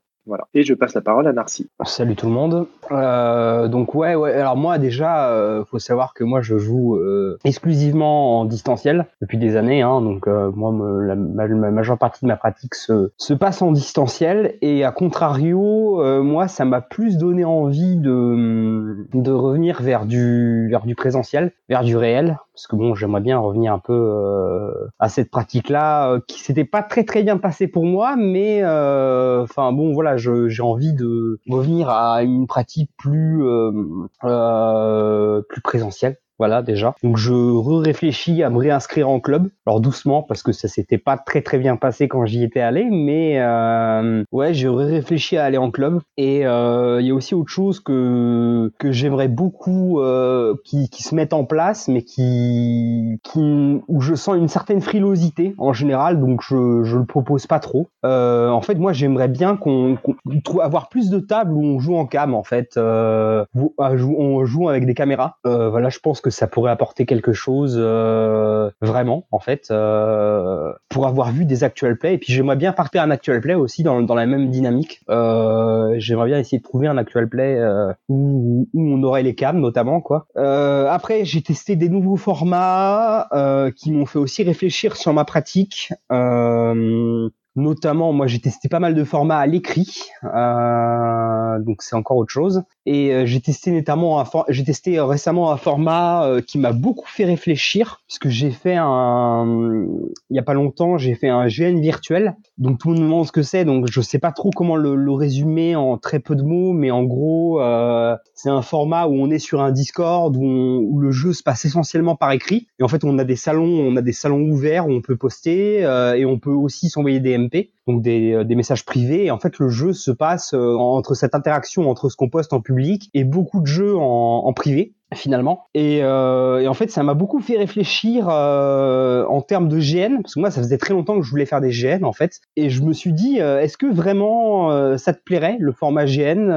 Et je passe la parole à Narcy. Salut tout le monde. Euh, donc ouais, ouais. Alors moi déjà, euh, faut savoir que moi je joue euh, exclusivement en distanciel depuis des années. Hein, donc euh, moi, la, ma, ma majeure partie de ma pratique se, se passe en distanciel. Et à contrario, moi, ça m'a plus donné envie de de revenir vers du vers du présentiel, vers du réel. Parce que bon, j'aimerais bien revenir un peu à cette pratique-là qui s'était pas très très bien passée pour moi, mais enfin bon voilà, je- j'ai envie de revenir à une pratique plus euh, euh, plus présentielle. Voilà déjà. Donc je réfléchis à me réinscrire en club. Alors doucement parce que ça s'était pas très très bien passé quand j'y étais allé, mais euh, ouais, j'ai réfléchi à aller en club. Et euh, il y a aussi autre chose que que j'aimerais beaucoup euh, qui, se mette en place, mais qui où je sens une certaine frilosité en général, donc je je le propose pas trop. Euh, en fait, moi j'aimerais bien qu'on avoir plus de tables où on joue en cam en fait, on joue avec des caméras. Voilà, je pense que ça pourrait apporter quelque chose euh, vraiment en fait euh, pour avoir vu des actual play. Et puis j'aimerais bien partir un actual play aussi dans, dans la même dynamique. Euh, j'aimerais bien essayer de trouver un actual play où, où on aurait les cams notamment quoi. Après j'ai testé des nouveaux formats qui m'ont fait aussi réfléchir sur ma pratique Notamment, moi, j'ai testé pas mal de formats à l'écrit, euh, donc c'est encore autre chose. Et euh, j'ai testé notamment j'ai testé euh, récemment un format qui m'a beaucoup fait réfléchir, puisque j'ai fait un, il y a pas longtemps, j'ai fait un GN virtuel. Donc tout le monde me demande ce que c'est, donc je sais pas trop comment le, résumer en très peu de mots, mais en gros, c'est un format où on est sur un Discord où, où le jeu se passe essentiellement par écrit. Et en fait, on a des salons, on a des salons ouverts où on peut poster et on peut aussi s'envoyer des Donc des, euh, des messages privés. Et en fait, le jeu se passe euh, entre cette interaction entre ce qu'on poste en public et beaucoup de jeux en, privé finalement. Et, euh, et en fait, ça m'a beaucoup fait réfléchir en termes de GN, parce que moi, ça faisait très longtemps que je voulais faire des GN, en fait. Et je me suis dit, est-ce que vraiment ça te plairait, le format GN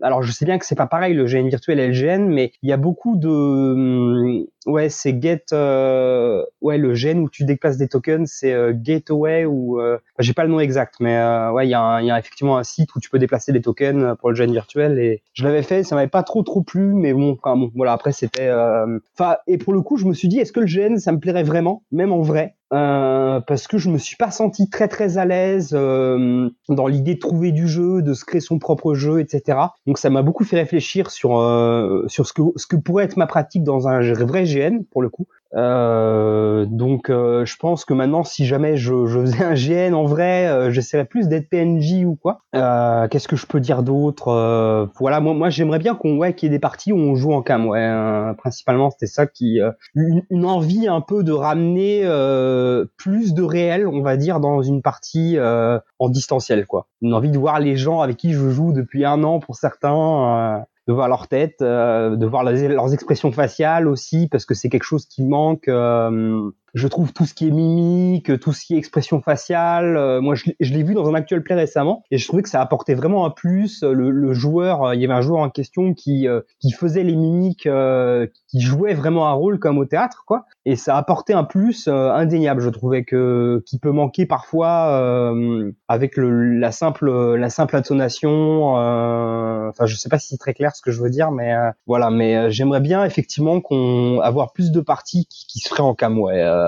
Alors, je sais bien que c'est pas pareil, le GN virtuel et le GN, mais il y a beaucoup de... Ouais, c'est Get... euh, Ouais, le GN où tu déplaces des tokens, c'est euh, Gateway ou... Euh... enfin, J'ai pas le nom exact, mais euh, ouais, il y, y a effectivement un site où tu peux déplacer des tokens pour le GN virtuel, et je l'avais fait, ça m'avait pas trop trop plu, mais bon, quand bon, voilà, après c'était... euh, Enfin, et pour le coup, je me suis dit, est-ce que le GN, ça me plairait vraiment, même en vrai? Euh, parce que je me suis pas senti très très à l'aise euh, dans l'idée de trouver du jeu, de se créer son propre jeu, etc. Donc ça m'a beaucoup fait réfléchir sur euh, sur ce que ce que pourrait être ma pratique dans un vrai GN pour le coup. Euh, donc euh, je pense que maintenant si jamais je, je faisais un GN en vrai, euh, j'essaierais plus d'être PNJ ou quoi. Euh, Qu'est-ce que je peux dire d'autre Euh, Voilà, moi moi j'aimerais bien qu'on ouais qu'il y ait des parties où on joue en cam. Ouais, euh, principalement c'était ça qui une, une envie un peu de ramener plus de réel, on va dire, dans une partie en distanciel quoi. Une envie de voir les gens avec qui je joue depuis un an pour certains. Euh, de voir leur tête, euh, de voir leurs, leurs expressions faciales aussi, parce que c'est quelque chose qui manque. Euh, je trouve tout ce qui est mimique, tout ce qui est expression faciale. euh, moi, je, l'ai- vu dans un actual play récemment et je trouvais que ça apportait vraiment un plus. Le, le joueur, euh, il y avait un joueur en question qui euh, faisait les mimiques, euh, qui jouait vraiment un rôle comme au théâtre, quoi. Et ça apportait un plus euh, indéniable. Je trouvais que qui peut manquer parfois euh, avec la simple la simple intonation. euh, Enfin, je sais pas si c'est très clair ce que je veux dire, mais euh, voilà. Mais euh, j'aimerais bien effectivement qu'on avoir plus de parties qui, se feraient en cam.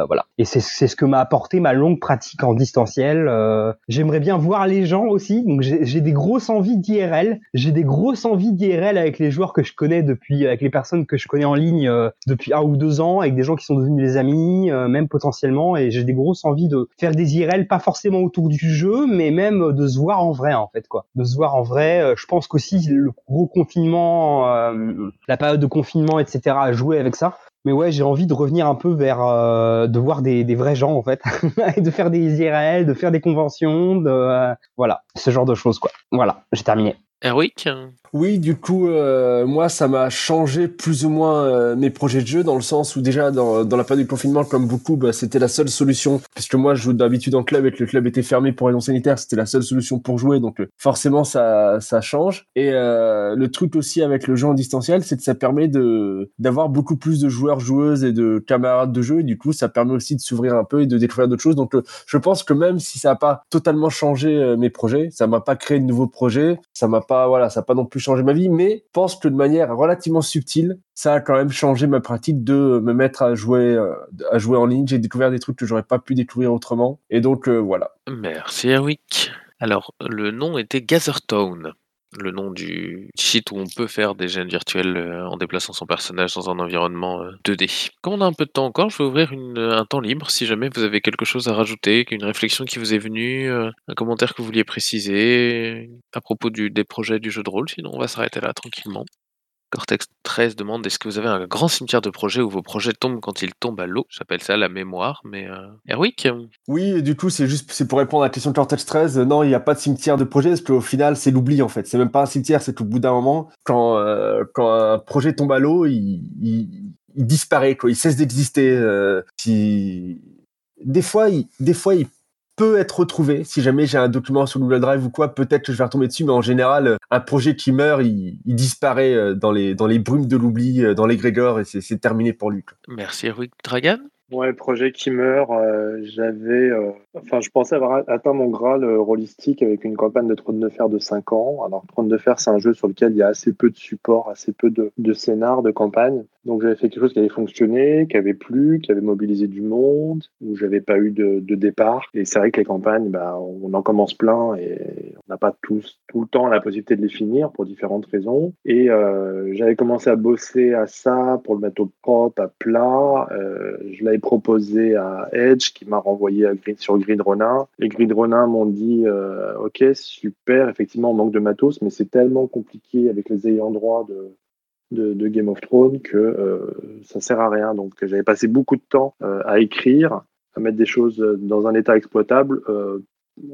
Euh, voilà. Et c'est ce que m'a apporté ma longue pratique en distanciel. euh, j'aimerais bien voir les gens aussi. Donc j'ai des grosses envies d'IRL. J'ai des grosses envies d'IRL avec les joueurs que je connais depuis, avec les personnes que je connais en ligne euh, depuis un ou deux ans, avec des gens qui sont devenus des amis, même potentiellement. Et j'ai des grosses envies de faire des IRL, pas forcément autour du jeu, mais même de se voir en vrai, en fait, quoi. De se voir en vrai. Je pense qu'aussi le gros confinement, euh, la période de confinement, etc., a joué avec ça. Mais ouais, j'ai envie de revenir un peu vers euh, de voir des, vrais gens en fait, et de faire des IRL, de faire des conventions, de euh, voilà, ce genre de choses quoi. Voilà, j'ai terminé. Erwick Oui, du coup, euh, moi, ça m'a changé plus ou moins euh, mes projets de jeu dans le sens où déjà dans, la période du confinement, comme beaucoup, bah, c'était la seule solution puisque moi, je joue d'habitude en club et que le club était fermé pour raison sanitaire, c'était la seule solution pour jouer, donc euh, forcément, ça, change. Et le truc aussi avec le jeu en distanciel, c'est que ça permet d'avoir beaucoup plus de joueurs, joueuses et de camarades de jeu. Et du coup, ça permet aussi de s'ouvrir un peu et de découvrir d'autres choses. Donc, je pense que même si ça n'a pas totalement changé mes projets, ça m'a pas créé de nouveaux projets, ça m'a pas, voilà, ça a pas non plus changé ma vie, mais pense que de manière relativement subtile, ça a quand même changé ma pratique de me mettre à jouer, euh, à jouer en ligne. J'ai découvert des trucs que j'aurais pas pu découvrir autrement. Et donc, euh, voilà. Merci Erwick. Alors, le nom était Gathertown, le nom du site où on peut faire des gènes virtuels euh, en déplaçant son personnage dans un environnement euh, 2D. Comme on a un peu de temps encore, je vais ouvrir une- un temps libre si jamais vous avez quelque chose à rajouter, une réflexion qui vous est venue, euh, un commentaire que vous vouliez préciser à propos des projets du jeu de rôle, sinon on va s'arrêter là tranquillement. Cortex 13 demande est-ce que vous avez un grand cimetière de projets où vos projets tombent quand ils tombent à l'eau? J'appelle ça la mémoire, mais euh... Erwick Oui, du coup, c'est juste, c'est pour répondre à la question de Cortex 13. euh, non, il n'y a pas de cimetière de projet parce qu'au final, c'est l'oubli en fait. C'est même pas un cimetière, c'est qu'au bout d'un moment, quand, euh, quand un projet tombe à l'eau, il, disparaît, quoi. Il cesse d'exister. euh. Des fois, il, des fois, il peut être retrouvé. Si jamais j'ai un document sur Google Drive ou quoi, peut-être que je vais retomber dessus, mais en général, euh, un projet qui meurt, il, il disparaît euh, dans les, dans les brumes de l'oubli, euh, dans l'égrégore, et c'est c'est terminé pour lui. quoi. Merci Erwick Dragan? Ouais, projet qui meurt, euh, j'avais... euh, Enfin, je pensais avoir atteint mon Graal euh, rôlistique avec une campagne de Trône de Fer de 5 ans. Alors, Trône de Fer, c'est un jeu sur lequel il y a assez peu de support, assez peu de, de scénar, de campagne. Donc, j'avais fait quelque chose qui avait fonctionné, qui avait plu, qui avait mobilisé du monde, où j'avais pas eu de, de départ. Et c'est vrai que les campagnes, bah, on en commence plein et on n'a pas tous, tout le temps la possibilité de les finir pour différentes raisons. Et euh, j'avais commencé à bosser à ça pour le mettre propre, à plat. Euh, je l'avais proposé à Edge, qui m'a renvoyé à Grid, sur Grid Ronin. Les Grid m'ont dit euh, Ok, super, effectivement, on manque de matos, mais c'est tellement compliqué avec les ayants droit de, de, Game of Thrones que euh, ça sert à rien. Donc, j'avais passé beaucoup de temps euh, à écrire, à mettre des choses dans un état exploitable, euh,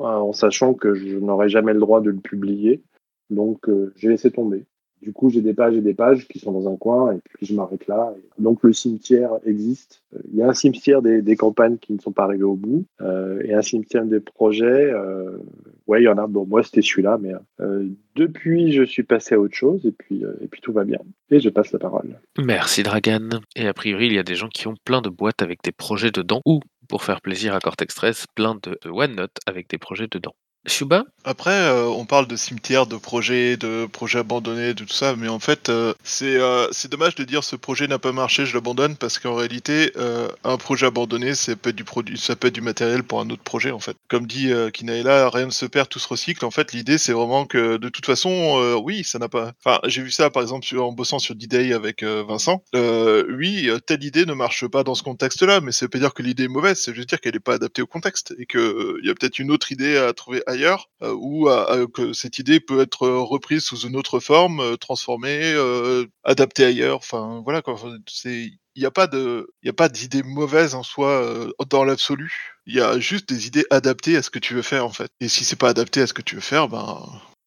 en sachant que je n'aurais jamais le droit de le publier. Donc, euh, j'ai laissé tomber. Du coup, j'ai des pages et des pages qui sont dans un coin et puis je m'arrête là. Donc, le cimetière existe. Il y a un cimetière des, campagnes qui ne sont pas arrivées au bout euh, et un cimetière des projets. Euh, ouais, il y en a. Bon, moi, c'était celui-là, mais euh, depuis, je suis passé à autre chose et puis, et puis tout va bien. Et je passe la parole. Merci Dragan. Et a priori, il y a des gens qui ont plein de boîtes avec des projets dedans, ou, pour faire plaisir à Cortex 13, plein de OneNote avec des projets dedans. Shuba Après, euh, on parle de cimetière, de projets, de projets abandonnés, de tout ça, mais en fait, euh, c'est euh, dommage de dire ce projet n'a pas marché, je l'abandonne, parce qu'en réalité, euh, un projet abandonné, ça peut être du produit, ça peut être du matériel pour un autre projet, en fait. Comme dit Kinaela, rien ne se perd, tout se recycle. En fait, l'idée, c'est vraiment que, de toute façon, oui, ça n'a pas. Enfin, j'ai vu ça, par exemple, en bossant sur D-Day avec Vincent. Oui, telle idée ne marche pas dans ce contexte-là, mais ça veut pas dire que l'idée est mauvaise, c'est juste dire qu'elle n'est pas adaptée au contexte et euh, il y a peut-être une autre idée à trouver ailleurs euh, ou à- à- que cette idée peut être euh, reprise sous une autre forme, euh, transformée, euh, adaptée ailleurs. Enfin, voilà quoi. C'est il n'y a pas de, il a pas d'idée mauvaise en soi euh, dans l'absolu. Il y a juste des idées adaptées à ce que tu veux faire en fait. Et si c'est pas adapté à ce que tu veux faire, ben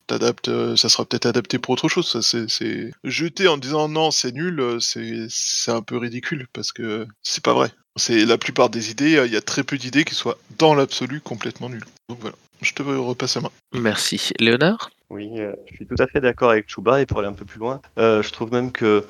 t'adaptes, euh, ça sera peut-être adapté pour autre chose. Ça, c'est, c'est jeter en disant non, c'est nul, euh, c'est, c'est un peu ridicule parce que c'est pas vrai. C'est la plupart des idées, euh, il y a très peu d'idées qui soient dans l'absolu complètement nulles. Donc voilà, je te repasse la main. Merci. Léonard? Oui, euh, je suis tout à fait d'accord avec Chouba et pour aller un peu plus loin, euh, je trouve même que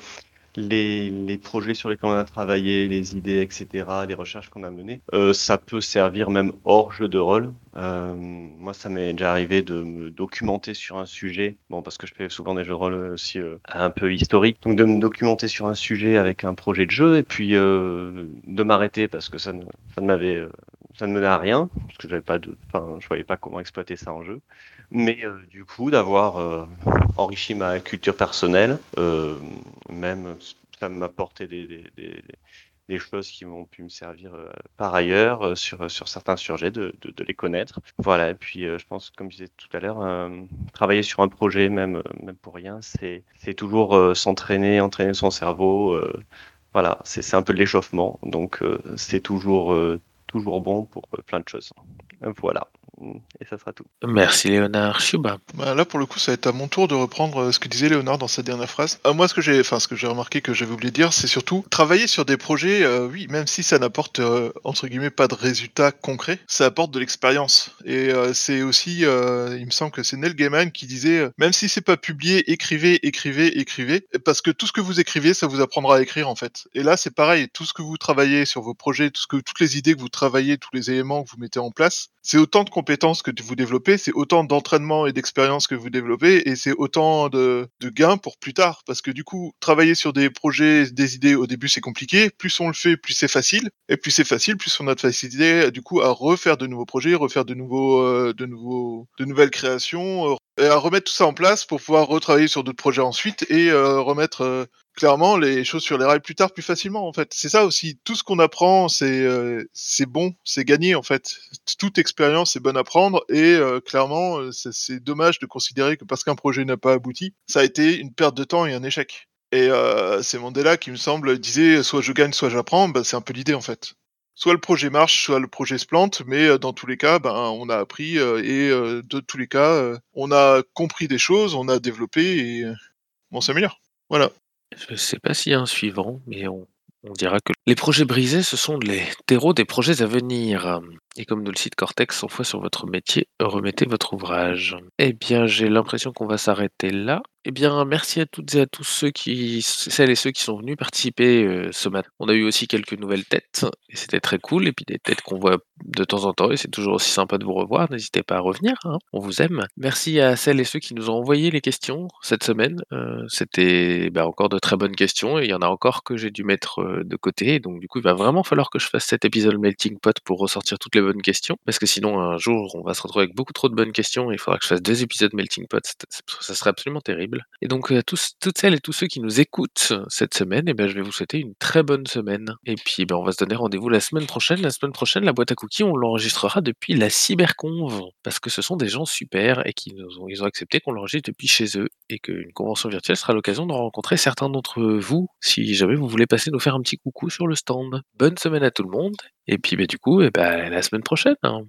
les, les projets sur lesquels on a travaillé, les idées, etc., les recherches qu'on a menées, euh, ça peut servir même hors jeu de rôle. Euh, moi, ça m'est déjà arrivé de me documenter sur un sujet, bon, parce que je fais souvent des jeux de rôle aussi euh, un peu historiques, donc de me documenter sur un sujet avec un projet de jeu et puis euh, de m'arrêter parce que ça ne, ça ne m'avait, euh, ça ne menait à rien, parce que j'avais pas de, enfin, je voyais pas comment exploiter ça en jeu. Mais euh, du coup, d'avoir euh, enrichi ma culture personnelle, euh, même ça m'a apporté des, des, choses qui m'ont pu me servir par ailleurs sur, sur certains sujets, de, de, les connaître. Voilà, et puis je pense, comme je disais tout à l'heure, travailler sur un projet, même, même pour rien, c'est toujours s'entraîner, entraîner son cerveau. voilà, c'est un peu de l'échauffement, donc c'est toujours, toujours bon pour euh, plein de choses. Voilà, et ça sera tout. Merci Léonard. Shuba. Bah, là, pour le coup, ça va être à mon tour de reprendre euh, ce que disait Léonard dans sa dernière phrase. Euh, moi, ce que j'ai, enfin, ce que j'ai remarqué que j'avais oublié de dire, c'est surtout travailler sur des projets. euh, oui, même si ça n'apporte euh, entre guillemets pas de résultats concrets, ça apporte de l'expérience. Et euh, c'est aussi, euh, il me semble que c'est Neil Gaiman qui disait, euh, même si c'est pas publié, écrivez, écrivez, écrivez, parce que tout ce que vous écrivez, ça vous apprendra à écrire en fait. Et là, c'est pareil. Tout ce que vous travaillez sur vos projets, tout ce que, toutes les idées que vous travaillez, tous les éléments que vous mettez en place, c'est autant de compétences que vous développez, c'est autant d'entraînement et d'expérience que vous développez, et c'est autant de, gains pour plus tard. Parce que du coup, travailler sur des projets, des idées au début, c'est compliqué. Plus on le fait, plus c'est facile. Et plus c'est facile, plus on a de facilité, du coup, à refaire de nouveaux projets, refaire de nouveaux, euh, de nouveaux, de nouvelles créations, à remettre tout ça en place pour pouvoir retravailler sur d'autres projets ensuite et euh, remettre euh, clairement les choses sur les rails plus tard plus facilement en fait. C'est ça aussi, tout ce qu'on apprend c'est euh, c'est bon, c'est gagné en fait. Toute expérience est bonne à prendre et clairement c'est- dommage de considérer que parce qu'un projet n'a pas abouti, ça a été une perte de temps et un échec. Et c'est Mandela qui me semble disait soit je gagne soit j'apprends, bah, c'est un peu l'idée en fait. Soit le projet marche, soit le projet se plante, mais euh, dans tous les cas, ben, on a appris euh, et euh, de tous les cas, on a compris des choses, on a développé et on s'améliore. Voilà. Je sais pas s'il y a un suivant, mais on, on dira que les projets brisés, ce sont les terreaux des projets à venir. Et comme nous le cite Cortex 100 fois sur votre métier, remettez votre ouvrage. Eh bien, j'ai l'impression qu'on va s'arrêter là. Eh bien, merci à toutes et à tous ceux qui, celles et ceux qui sont venus participer euh, ce matin. On a eu aussi quelques nouvelles têtes, et c'était très cool. Et puis des têtes qu'on voit de temps en temps, et c'est toujours aussi sympa de vous revoir. N'hésitez pas à revenir, hein, on vous aime. Merci à celles et ceux qui nous ont envoyé les questions cette semaine. Euh, c'était bah, encore de très bonnes questions, et il y en a encore que j'ai dû mettre euh, de côté. Donc du coup, il va vraiment falloir que je fasse cet épisode Melting Pot pour ressortir toutes les bonnes questions, parce que sinon un jour on va se retrouver avec beaucoup trop de bonnes questions, et il faudra que je fasse deux épisodes Melting Pot. Ça serait absolument terrible. Et donc, à tous, toutes celles et tous ceux qui nous écoutent cette semaine, eh ben, je vais vous souhaiter une très bonne semaine. Et puis, ben, on va se donner rendez-vous la semaine prochaine. La semaine prochaine, la boîte à cookies, on l'enregistrera depuis la Cyberconve. Parce que ce sont des gens super et qui nous ont, ils ont accepté qu'on l'enregistre depuis chez eux. Et qu'une convention virtuelle sera l'occasion de rencontrer certains d'entre vous, si jamais vous voulez passer nous faire un petit coucou sur le stand. Bonne semaine à tout le monde. Et puis, ben, du coup, eh ben, la semaine prochaine. hein.